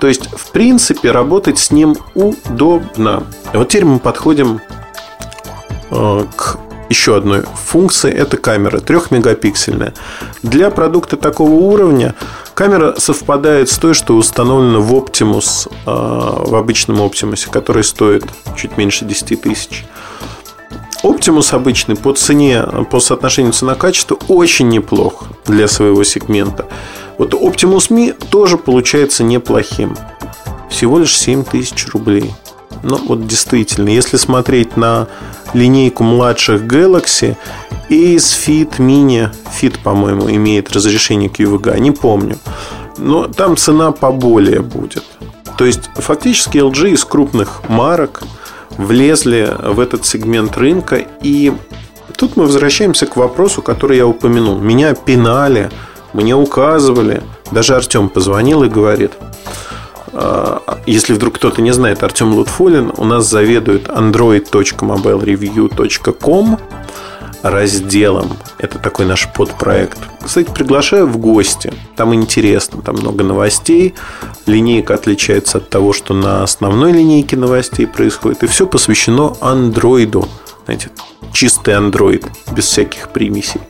То есть, в принципе, работать с ним удобно. Вот теперь мы подходим к еще одной функции – это камера, трехмегапиксельная. Для продукта такого уровня камера совпадает с той, что установлена в Optimus, э, в обычном Optimus, который стоит чуть меньше 10 тысяч. Optimus обычный по цене, по соотношению цена-качество очень неплох для своего сегмента. Вот Optimus Me тоже получается неплохим. Всего лишь 7 тысяч рублей. Ну, вот действительно, если смотреть на линейку младших Galaxy, Ace Fit Mini, Fit, по-моему, имеет разрешение QVGA, не помню. Но там цена поболее будет. То есть, фактически LG из крупных марок влезли в этот сегмент рынка. И тут мы возвращаемся к вопросу, который я упомянул. Меня пинали, мне указывали. Даже Артем позвонил и говорит – если вдруг кто-то не знает, Артем Лутфулин у нас заведует android.mobilereview.com разделом. Это такой наш подпроект. Кстати, приглашаю в гости. Там интересно, там много новостей. Линейка отличается от того, что на основной линейке новостей происходит. И все посвящено андроиду. Знаете, чистый андроид, без всяких примесей.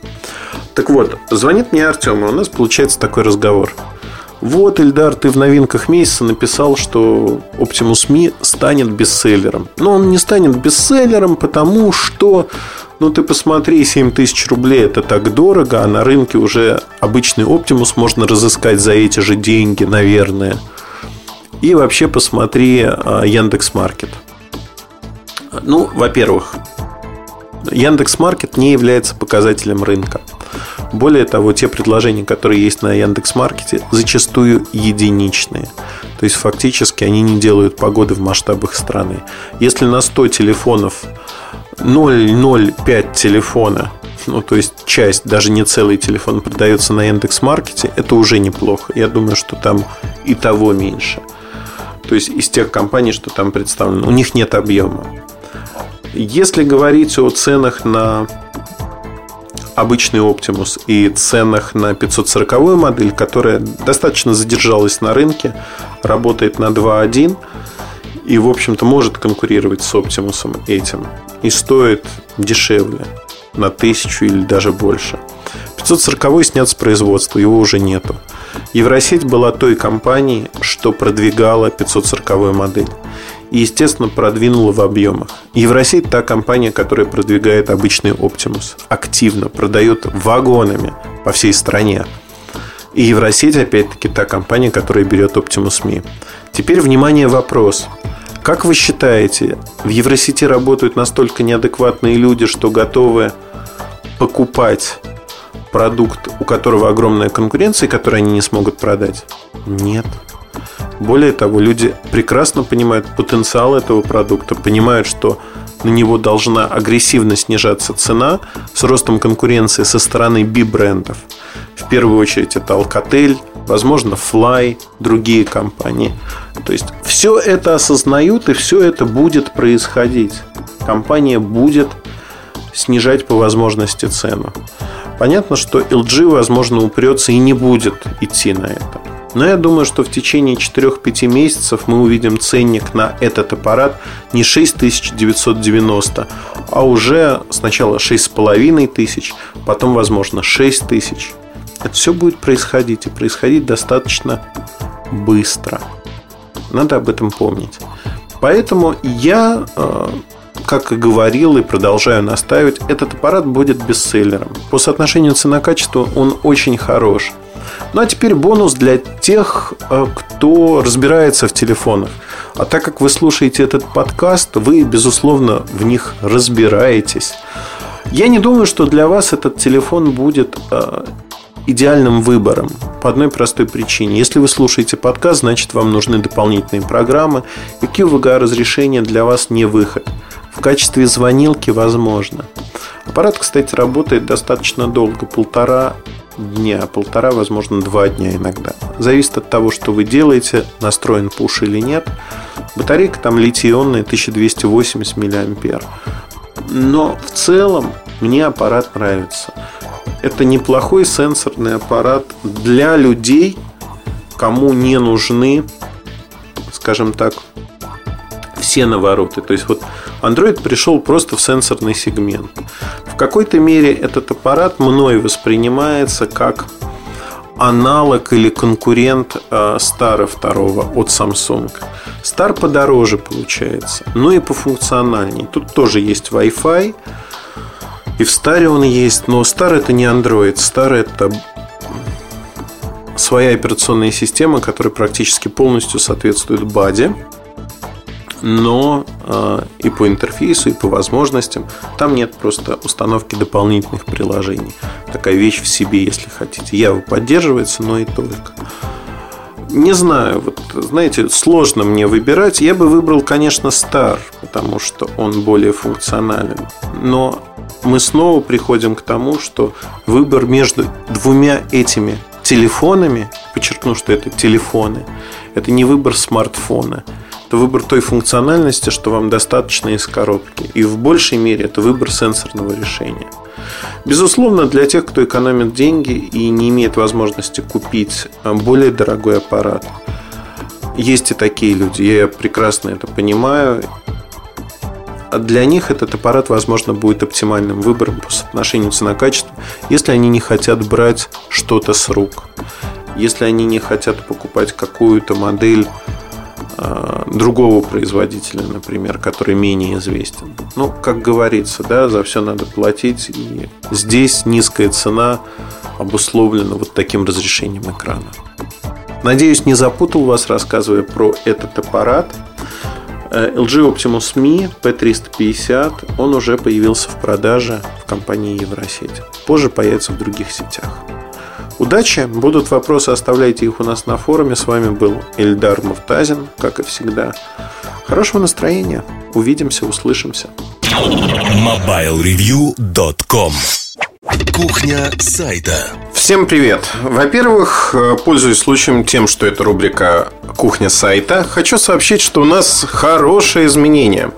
Так вот, звонит мне Артем, и у нас получается такой разговор. Вот, Эльдар, ты в новинках месяца написал, что Optimus Me станет бестселлером. Но он не станет бестселлером, потому что, ну ты посмотри, 7 тысяч рублей это так дорого, а на рынке уже обычный Optimus можно разыскать за эти же деньги, наверное. И вообще посмотри а, Яндекс Маркет. Ну, во-первых, Яндекс Маркет не является показателем рынка. Более того, те предложения, которые есть на Яндекс.Маркете, зачастую единичные. То есть, фактически, они не делают погоды в масштабах страны. Если на 100 телефонов 0,05 телефона ну, то есть часть, даже не целый телефон продается на Яндекс.Маркете, это уже неплохо. Я думаю, что там и того меньше. То есть из тех компаний, что там представлены, у них нет объема. Если говорить о ценах на обычный Optimus и ценах на 540 модель, которая достаточно задержалась на рынке, работает на 2.1 и, в общем-то, может конкурировать с Optimus этим и стоит дешевле на тысячу или даже больше. 540 снят с производства, его уже нету. Евросеть была той компанией, что продвигала 540 модель. И, естественно, продвинула в объемах. Евросеть та компания, которая продвигает обычный Optimus. Активно продает вагонами по всей стране. И Евросеть, опять-таки, та компания, которая берет Optimus Me. Теперь, внимание, вопрос. Как вы считаете, в Евросети работают настолько неадекватные люди, что готовы покупать продукт, у которого огромная конкуренция, который они не смогут продать? Нет. Более того, люди прекрасно понимают потенциал этого продукта, понимают, что на него должна агрессивно снижаться цена с ростом конкуренции со стороны би-брендов. В первую очередь это Alcatel, возможно, Fly, другие компании. То есть все это осознают и все это будет происходить. Компания будет снижать по возможности цену. Понятно, что LG, возможно, упрется и не будет идти на это. Но я думаю, что в течение 4-5 месяцев мы увидим ценник на этот аппарат не 6990, а уже сначала 6500, потом, возможно, 6000. Это все будет происходить и происходить достаточно быстро. Надо об этом помнить. Поэтому я, э, как и говорил и продолжаю настаивать, этот аппарат будет бестселлером. По соотношению цена-качество он очень хорош. Ну а теперь бонус для тех, э, кто разбирается в телефонах. А так как вы слушаете этот подкаст, вы, безусловно, в них разбираетесь. Я не думаю, что для вас этот телефон будет э, идеальным выбором по одной простой причине. Если вы слушаете подкаст, значит вам нужны дополнительные программы, и QVGA разрешение для вас не выход. В качестве звонилки возможно. Аппарат, кстати, работает достаточно долго, полтора дня, полтора, возможно, два дня иногда. Зависит от того, что вы делаете, настроен пуш или нет. Батарейка там литий-ионная 1280 мАh. Но в целом мне аппарат нравится это неплохой сенсорный аппарат для людей, кому не нужны, скажем так, все навороты. То есть вот Android пришел просто в сенсорный сегмент. В какой-то мере этот аппарат мной воспринимается как аналог или конкурент э, Star второго от Samsung. Star подороже получается, но и пофункциональнее. Тут тоже есть Wi-Fi, и в старе он есть, но Star это не Android. Star это своя операционная система, которая практически полностью соответствует BADE, но э, и по интерфейсу, и по возможностям там нет просто установки дополнительных приложений. Такая вещь в себе, если хотите. Ява поддерживается, но и только. Не знаю, вот знаете, сложно мне выбирать. Я бы выбрал, конечно, Star, потому что он более функционален. Но мы снова приходим к тому, что выбор между двумя этими телефонами, подчеркну, что это телефоны, это не выбор смартфона, это выбор той функциональности, что вам достаточно из коробки. И в большей мере это выбор сенсорного решения. Безусловно, для тех, кто экономит деньги и не имеет возможности купить более дорогой аппарат, есть и такие люди. Я прекрасно это понимаю. А для них этот аппарат, возможно, будет оптимальным выбором по соотношению цена-качество, если они не хотят брать что-то с рук. Если они не хотят покупать какую-то модель другого производителя, например, который менее известен. Ну, как говорится, да, за все надо платить. И здесь низкая цена обусловлена вот таким разрешением экрана. Надеюсь, не запутал вас, рассказывая про этот аппарат. Э, LG Optimus Me P350, он уже появился в продаже в компании Евросеть. Позже появится в других сетях. Удачи! Будут вопросы, оставляйте их у нас на форуме. С вами был Эльдар Муртазин, как и всегда. Хорошего настроения. Увидимся, услышимся. MobileReview.com Кухня сайта. Всем привет! Во-первых, э, пользуясь случаем тем, что это рубрика «Кухня сайта», хочу сообщить, что у нас хорошее изменение.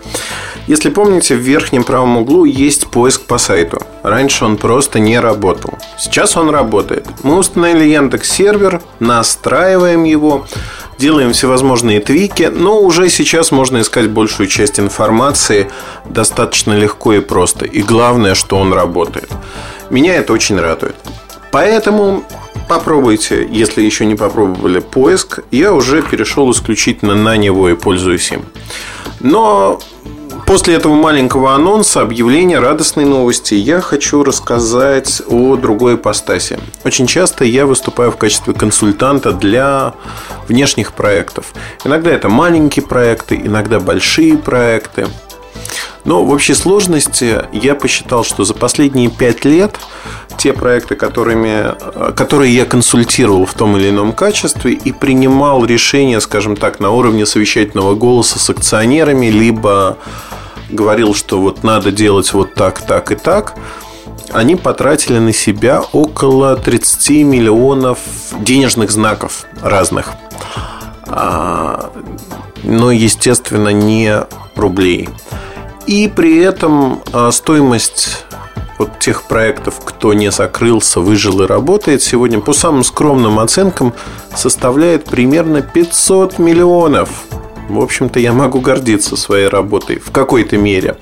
Если помните, в верхнем правом углу есть поиск по сайту. Раньше он просто не работал. Сейчас он работает. Мы установили Яндекс сервер, настраиваем его, делаем всевозможные твики, но уже сейчас можно искать большую часть информации достаточно легко и просто. И главное, что он работает. Меня это очень радует. Поэтому попробуйте, если еще не попробовали поиск. Я уже перешел исключительно на него и пользуюсь им. Но После этого маленького анонса, объявления, радостной новости, я хочу рассказать о другой ипостаси. Очень часто я выступаю в качестве консультанта для внешних проектов. Иногда это маленькие проекты, иногда большие проекты. Но в общей сложности я посчитал, что за последние пять лет те проекты, которыми, которые я консультировал в том или ином качестве и принимал решения, скажем так, на уровне совещательного голоса с акционерами, либо говорил, что вот надо делать вот так, так и так, они потратили на себя около 30 миллионов денежных знаков разных. А, но, естественно, не рублей. И при этом а, стоимость вот тех проектов, кто не закрылся, выжил и работает, сегодня по самым скромным оценкам составляет примерно 500 миллионов. В общем-то, я могу гордиться своей работой в какой-то мере.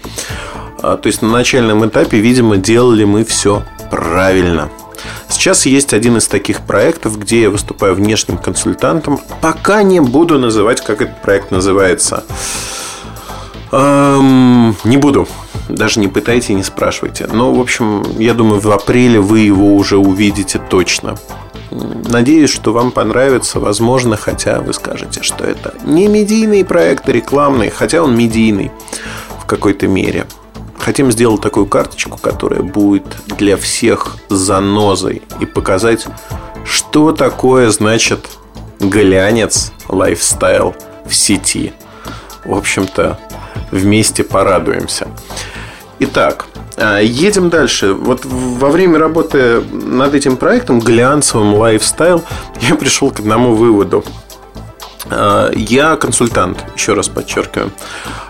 А, то есть на начальном этапе, видимо, делали мы все правильно. Сейчас есть один из таких проектов, где я выступаю внешним консультантом. Пока не буду называть, как этот проект называется. Эм, не буду. Даже не пытайте, не спрашивайте. Но, в общем, я думаю, в апреле вы его уже увидите точно. Надеюсь, что вам понравится, возможно, хотя вы скажете, что это не медийный проект, а рекламный, хотя он медийный в какой-то мере. Хотим сделать такую карточку, которая будет для всех занозой и показать, что такое значит глянец, лайфстайл в сети. В общем-то, вместе порадуемся. Итак, а, едем дальше. Вот во время работы над этим проектом, глянцевым лайфстайл, я пришел к одному выводу. А, я консультант, еще раз подчеркиваю.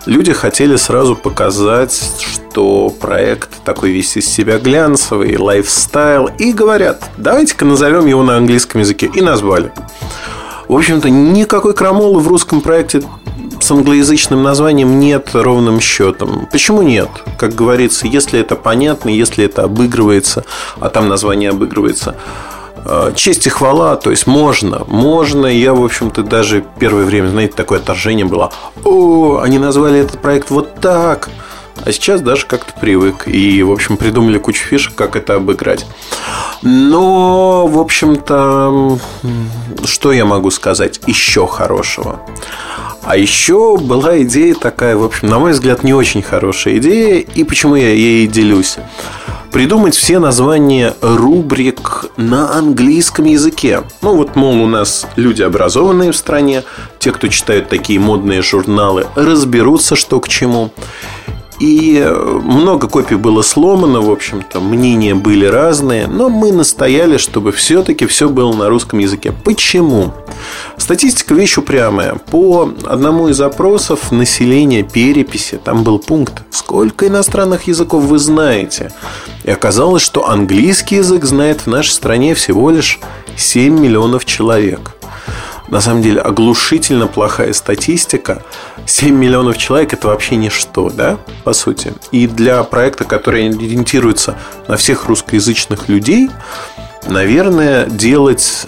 Люди хотели сразу показать, что проект такой весь из себя глянцевый, лайфстайл, и говорят, давайте-ка назовем его на английском языке. И назвали. В общем-то, никакой крамолы в русском проекте с англоязычным названием нет ровным счетом. Почему нет? Как говорится, если это понятно, если это обыгрывается, а там название обыгрывается, э, честь и хвала, то есть можно, можно. Я, в общем-то, даже первое время, знаете, такое отторжение было. О, они назвали этот проект вот так. А сейчас даже как-то привык. И, в общем, придумали кучу фишек, как это обыграть. Но, в общем-то, что я могу сказать еще хорошего? А еще была идея такая, в общем, на мой взгляд, не очень хорошая идея. И почему я ей делюсь? Придумать все названия рубрик на английском языке. Ну вот, мол, у нас люди образованные в стране, те, кто читают такие модные журналы, разберутся, что к чему. И много копий было сломано, в общем-то, мнения были разные, но мы настояли, чтобы все-таки все было на русском языке. Почему? Статистика вещь упрямая. По одному из опросов населения переписи там был пункт «Сколько иностранных языков вы знаете?» И оказалось, что английский язык знает в нашей стране всего лишь 7 миллионов человек на самом деле оглушительно плохая статистика. 7 миллионов человек это вообще ничто, да, по сути. И для проекта, который ориентируется на всех русскоязычных людей, наверное, делать,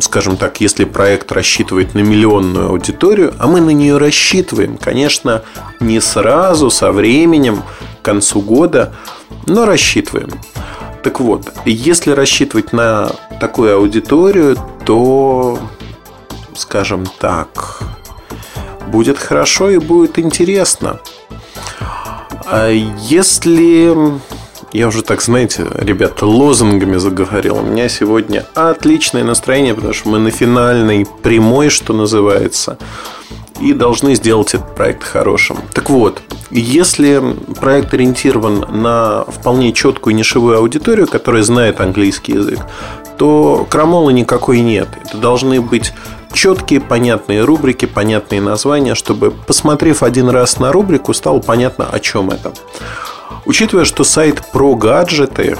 скажем так, если проект рассчитывает на миллионную аудиторию, а мы на нее рассчитываем, конечно, не сразу, со временем, к концу года, но рассчитываем. Так вот, если рассчитывать на такую аудиторию, то скажем так, будет хорошо и будет интересно. А если я уже так, знаете, ребята, лозунгами заговорил. У меня сегодня отличное настроение, потому что мы на финальной прямой, что называется, и должны сделать этот проект хорошим. Так вот, если проект ориентирован на вполне четкую нишевую аудиторию, которая знает английский язык, то крамолы никакой нет. Это должны быть четкие, понятные рубрики, понятные названия, чтобы, посмотрев один раз на рубрику, стало понятно, о чем это. Учитывая, что сайт про гаджеты,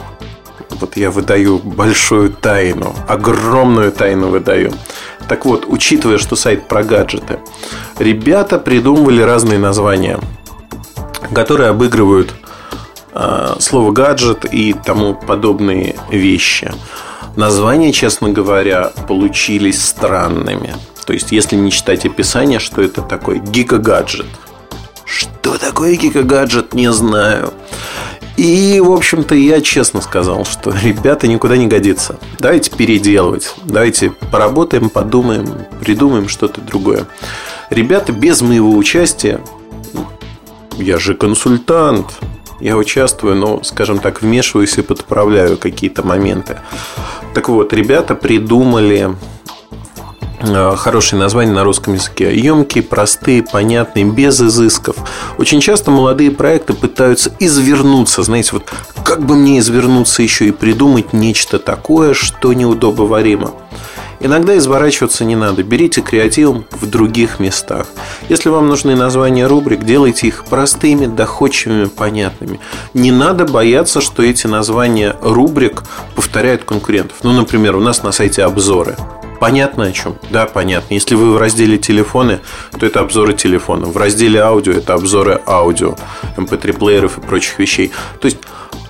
вот я выдаю большую тайну, огромную тайну выдаю. Так вот, учитывая, что сайт про гаджеты, ребята придумывали разные названия, которые обыгрывают э, слово гаджет и тому подобные вещи. Названия, честно говоря, получились странными. То есть, если не читать описание, что это такое? Гигагаджет. Что такое гигагаджет, не знаю. И, в общем-то, я честно сказал, что ребята никуда не годится. Давайте переделывать. Давайте поработаем, подумаем, придумаем что-то другое. Ребята без моего участия, я же консультант, я участвую, но, скажем так, вмешиваюсь и подправляю какие-то моменты. Так вот, ребята придумали Э, хорошие названия на русском языке. Емкие, простые, понятные, без изысков. Очень часто молодые проекты пытаются извернуться. Знаете, вот как бы мне извернуться еще и придумать нечто такое, что неудобоваримо. Иногда изворачиваться не надо. Берите креативом в других местах. Если вам нужны названия рубрик, делайте их простыми, доходчивыми, понятными. Не надо бояться, что эти названия рубрик повторяют конкурентов. Ну, например, у нас на сайте обзоры. Понятно о чем? Да, понятно. Если вы в разделе телефоны, то это обзоры телефона. В разделе аудио это обзоры аудио, MP3 эм и прочих вещей. То есть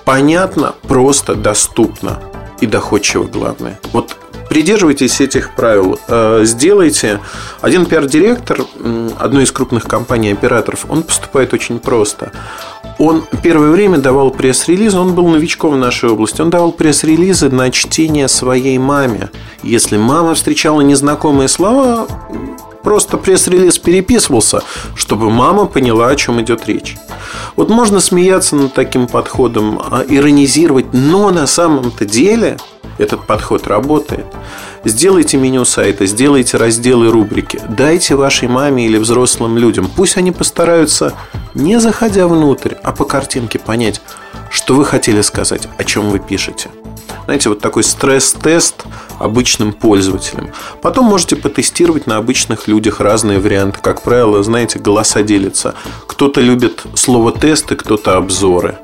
понятно, просто, доступно и доходчиво главное. Вот придерживайтесь этих правил. Э, сделайте. Один пиар-директор одной из крупных компаний операторов, он поступает очень просто. Он первое время давал пресс-релизы, он был новичком в нашей области, он давал пресс-релизы на чтение своей маме. Если мама встречала незнакомые слова, просто пресс-релиз переписывался, чтобы мама поняла, о чем идет речь. Вот можно смеяться над таким подходом, а иронизировать, но на самом-то деле этот подход работает. Сделайте меню сайта, сделайте разделы рубрики, дайте вашей маме или взрослым людям. Пусть они постараются, не заходя внутрь, а по картинке понять, что вы хотели сказать, о чем вы пишете. Знаете, вот такой стресс-тест обычным пользователям. Потом можете потестировать на обычных людях разные варианты. Как правило, знаете, голоса делятся. Кто-то любит слово тесты, кто-то обзоры.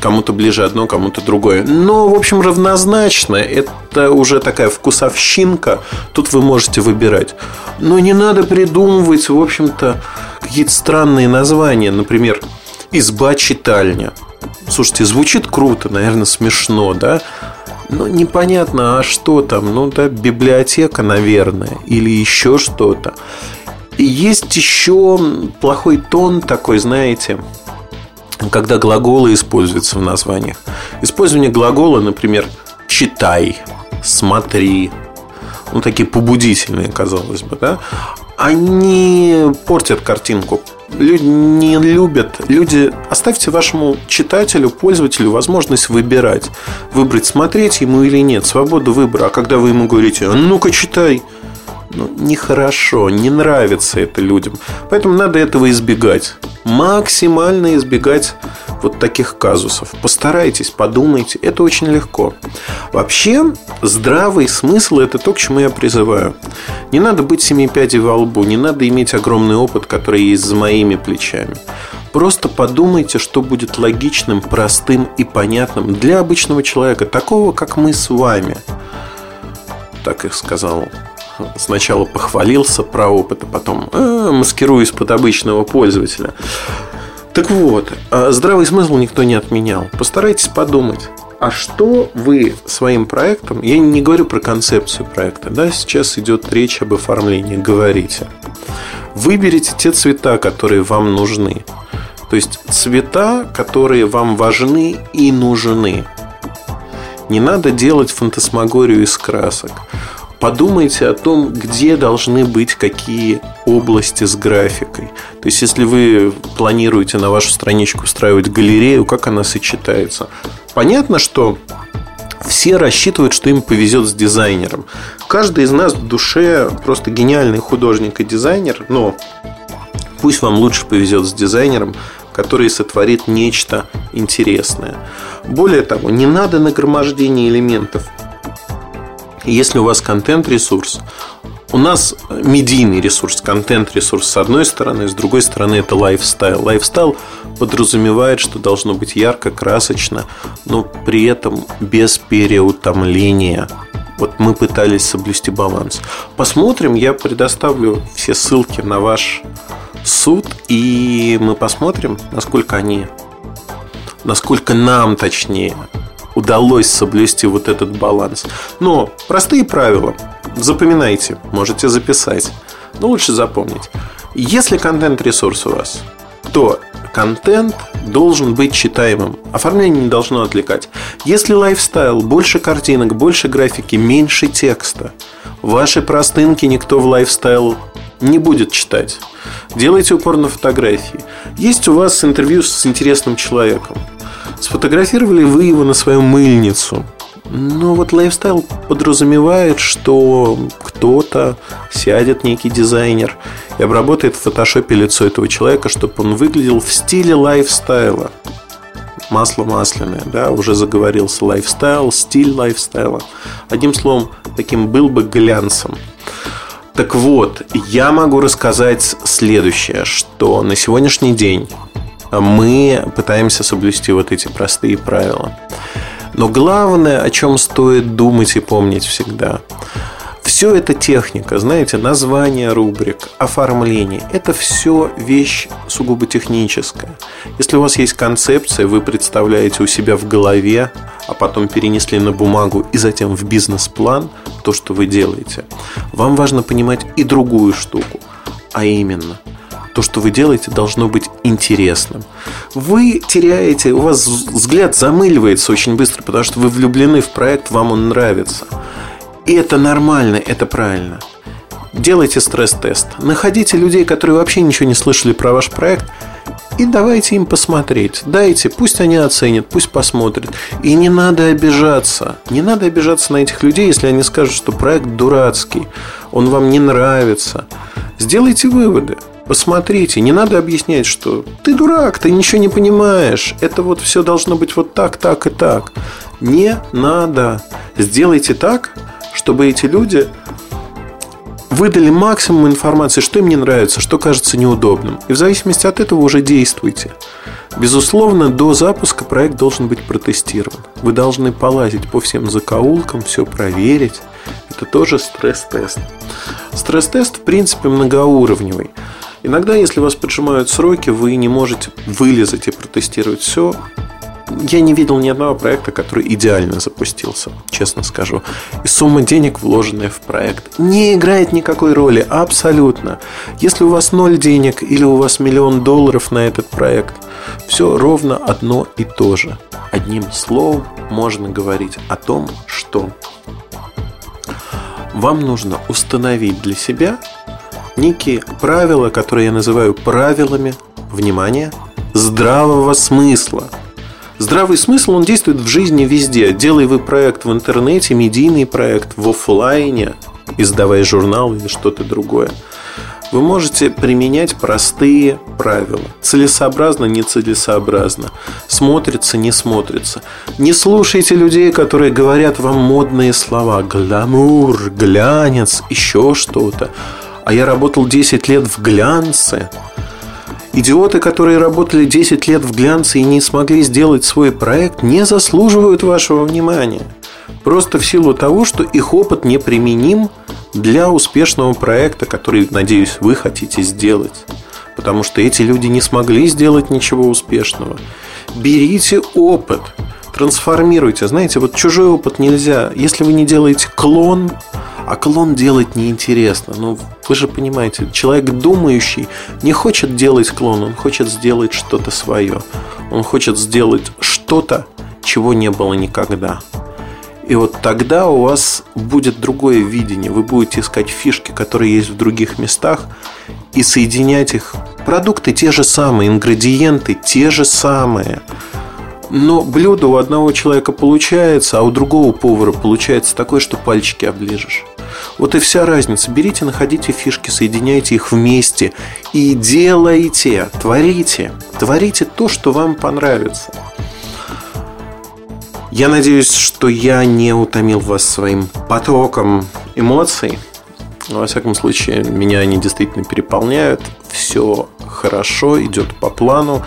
Кому-то ближе одно, кому-то другое. Но, в общем, равнозначно. Это уже такая вкусовщинка. Тут вы можете выбирать. Но не надо придумывать, в общем-то, какие-то странные названия. Например, изба-читальня. Слушайте, звучит круто, наверное, смешно, да? Ну, непонятно, а что там? Ну, да, библиотека, наверное, или еще что-то. Есть еще плохой тон такой, знаете, когда глаголы используются в названиях. Использование глагола, например, читай, смотри, ну, такие побудительные, казалось бы, да, они портят картинку люди не любят. Люди, оставьте вашему читателю, пользователю возможность выбирать. Выбрать, смотреть ему или нет. Свободу выбора. А когда вы ему говорите, а ну-ка читай, ну, нехорошо, не нравится это людям. Поэтому надо этого избегать. Максимально избегать вот таких казусов. Постарайтесь, подумайте, это очень легко. Вообще, здравый смысл – это то, к чему я призываю. Не надо быть семи пядей во лбу, не надо иметь огромный опыт, который есть за моими плечами. Просто подумайте, что будет логичным, простым и понятным для обычного человека, такого, как мы с вами. Так их сказал сначала похвалился про опыт, а потом э, маскируясь под обычного пользователя. Так вот, а здравый смысл никто не отменял. Постарайтесь подумать. А что вы своим проектом, я не говорю про концепцию проекта, да, сейчас идет речь об оформлении, говорите. Выберите те цвета, которые вам нужны. То есть цвета, которые вам важны и нужны. Не надо делать фантасмагорию из красок. Подумайте о том, где должны быть какие области с графикой. То есть, если вы планируете на вашу страничку устраивать галерею, как она сочетается. Понятно, что все рассчитывают, что им повезет с дизайнером. Каждый из нас в душе просто гениальный художник и дизайнер, но пусть вам лучше повезет с дизайнером, который сотворит нечто интересное. Более того, не надо нагромождение элементов. Если у вас контент-ресурс, у нас медийный ресурс, контент-ресурс с одной стороны, с другой стороны это лайфстайл. Лайфстайл подразумевает, что должно быть ярко, красочно, но при этом без переутомления. Вот мы пытались соблюсти баланс. Посмотрим, я предоставлю все ссылки на ваш суд, и мы посмотрим, насколько они, насколько нам, точнее, удалось соблюсти вот этот баланс. Но простые правила. Запоминайте, можете записать. Но лучше запомнить. Если контент-ресурс у вас, то контент должен быть читаемым. Оформление не должно отвлекать. Если лайфстайл, больше картинок, больше графики, меньше текста, ваши простынки никто в лайфстайл не будет читать. Делайте упор на фотографии. Есть у вас интервью с интересным человеком. Сфотографировали вы его на свою мыльницу. Но вот лайфстайл подразумевает, что кто-то сядет, некий дизайнер, и обработает в фотошопе лицо этого человека, чтобы он выглядел в стиле лайфстайла. Масло масляное, да, уже заговорился лайфстайл, стиль лайфстайла. Одним словом, таким был бы глянцем. Так вот, я могу рассказать следующее, что на сегодняшний день мы пытаемся соблюсти вот эти простые правила. Но главное, о чем стоит думать и помнить всегда, все это техника, знаете, название рубрик, оформление. Это все вещь сугубо техническая. Если у вас есть концепция, вы представляете у себя в голове, а потом перенесли на бумагу и затем в бизнес-план то, что вы делаете, вам важно понимать и другую штуку, а именно – то, что вы делаете, должно быть интересным. Вы теряете, у вас взгляд замыливается очень быстро, потому что вы влюблены в проект, вам он нравится. И это нормально, это правильно. Делайте стресс-тест. Находите людей, которые вообще ничего не слышали про ваш проект, и давайте им посмотреть. Дайте, пусть они оценят, пусть посмотрят. И не надо обижаться. Не надо обижаться на этих людей, если они скажут, что проект дурацкий, он вам не нравится. Сделайте выводы. Посмотрите, не надо объяснять, что ты дурак, ты ничего не понимаешь. Это вот все должно быть вот так, так и так. Не надо. Сделайте так, чтобы эти люди выдали максимум информации, что им не нравится, что кажется неудобным. И в зависимости от этого уже действуйте. Безусловно, до запуска проект должен быть протестирован. Вы должны полазить по всем закоулкам, все проверить. Это тоже стресс-тест. Стресс-тест, в принципе, многоуровневый. Иногда, если вас поджимают сроки, вы не можете вылезать и протестировать все. Я не видел ни одного проекта, который идеально запустился, честно скажу. И сумма денег, вложенная в проект, не играет никакой роли, абсолютно. Если у вас ноль денег или у вас миллион долларов на этот проект, все ровно одно и то же. Одним словом можно говорить о том, что вам нужно установить для себя некие правила, которые я называю правилами, внимания здравого смысла. Здравый смысл, он действует в жизни везде. Делай вы проект в интернете, медийный проект в офлайне, издавая журнал или что-то другое. Вы можете применять простые правила. Целесообразно, нецелесообразно. Смотрится, не смотрится. Не слушайте людей, которые говорят вам модные слова. Гламур, глянец, еще что-то а я работал 10 лет в глянце. Идиоты, которые работали 10 лет в глянце и не смогли сделать свой проект, не заслуживают вашего внимания. Просто в силу того, что их опыт неприменим для успешного проекта, который, надеюсь, вы хотите сделать. Потому что эти люди не смогли сделать ничего успешного. Берите опыт, трансформируйте. Знаете, вот чужой опыт нельзя. Если вы не делаете клон, а клон делать неинтересно. Ну, вы же понимаете, человек думающий не хочет делать клон, он хочет сделать что-то свое. Он хочет сделать что-то, чего не было никогда. И вот тогда у вас будет другое видение. Вы будете искать фишки, которые есть в других местах, и соединять их. Продукты те же самые, ингредиенты те же самые. Но блюдо у одного человека получается, а у другого повара получается такое, что пальчики оближешь. Вот и вся разница. Берите, находите фишки, соединяйте их вместе и делайте, творите. Творите то, что вам понравится. Я надеюсь, что я не утомил вас своим потоком эмоций. Во всяком случае, меня они действительно переполняют. Все хорошо, идет по плану.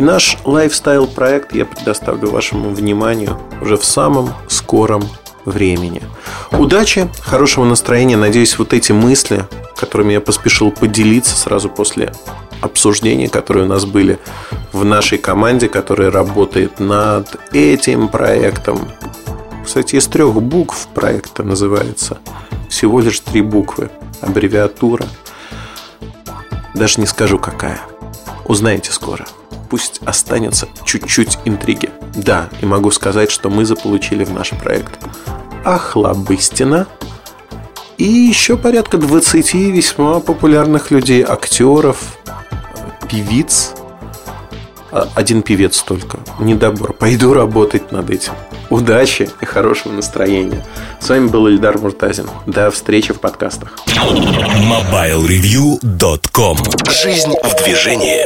И наш лайфстайл-проект я предоставлю вашему вниманию уже в самом скором времени. Удачи, хорошего настроения. Надеюсь, вот эти мысли, которыми я поспешил поделиться сразу после обсуждения, которые у нас были в нашей команде, которая работает над этим проектом. Кстати, из трех букв проекта называется. Всего лишь три буквы. Аббревиатура. Даже не скажу какая. Узнаете скоро. Пусть останется чуть-чуть интриги. Да, и могу сказать, что мы заполучили в наш проект Ахлабыстина и еще порядка 20 весьма популярных людей, актеров, певиц. А, один певец только. Недобор. Пойду работать над этим. Удачи и хорошего настроения. С вами был Ильдар Муртазин. До встречи в подкастах. MobileReview.com Жизнь в движении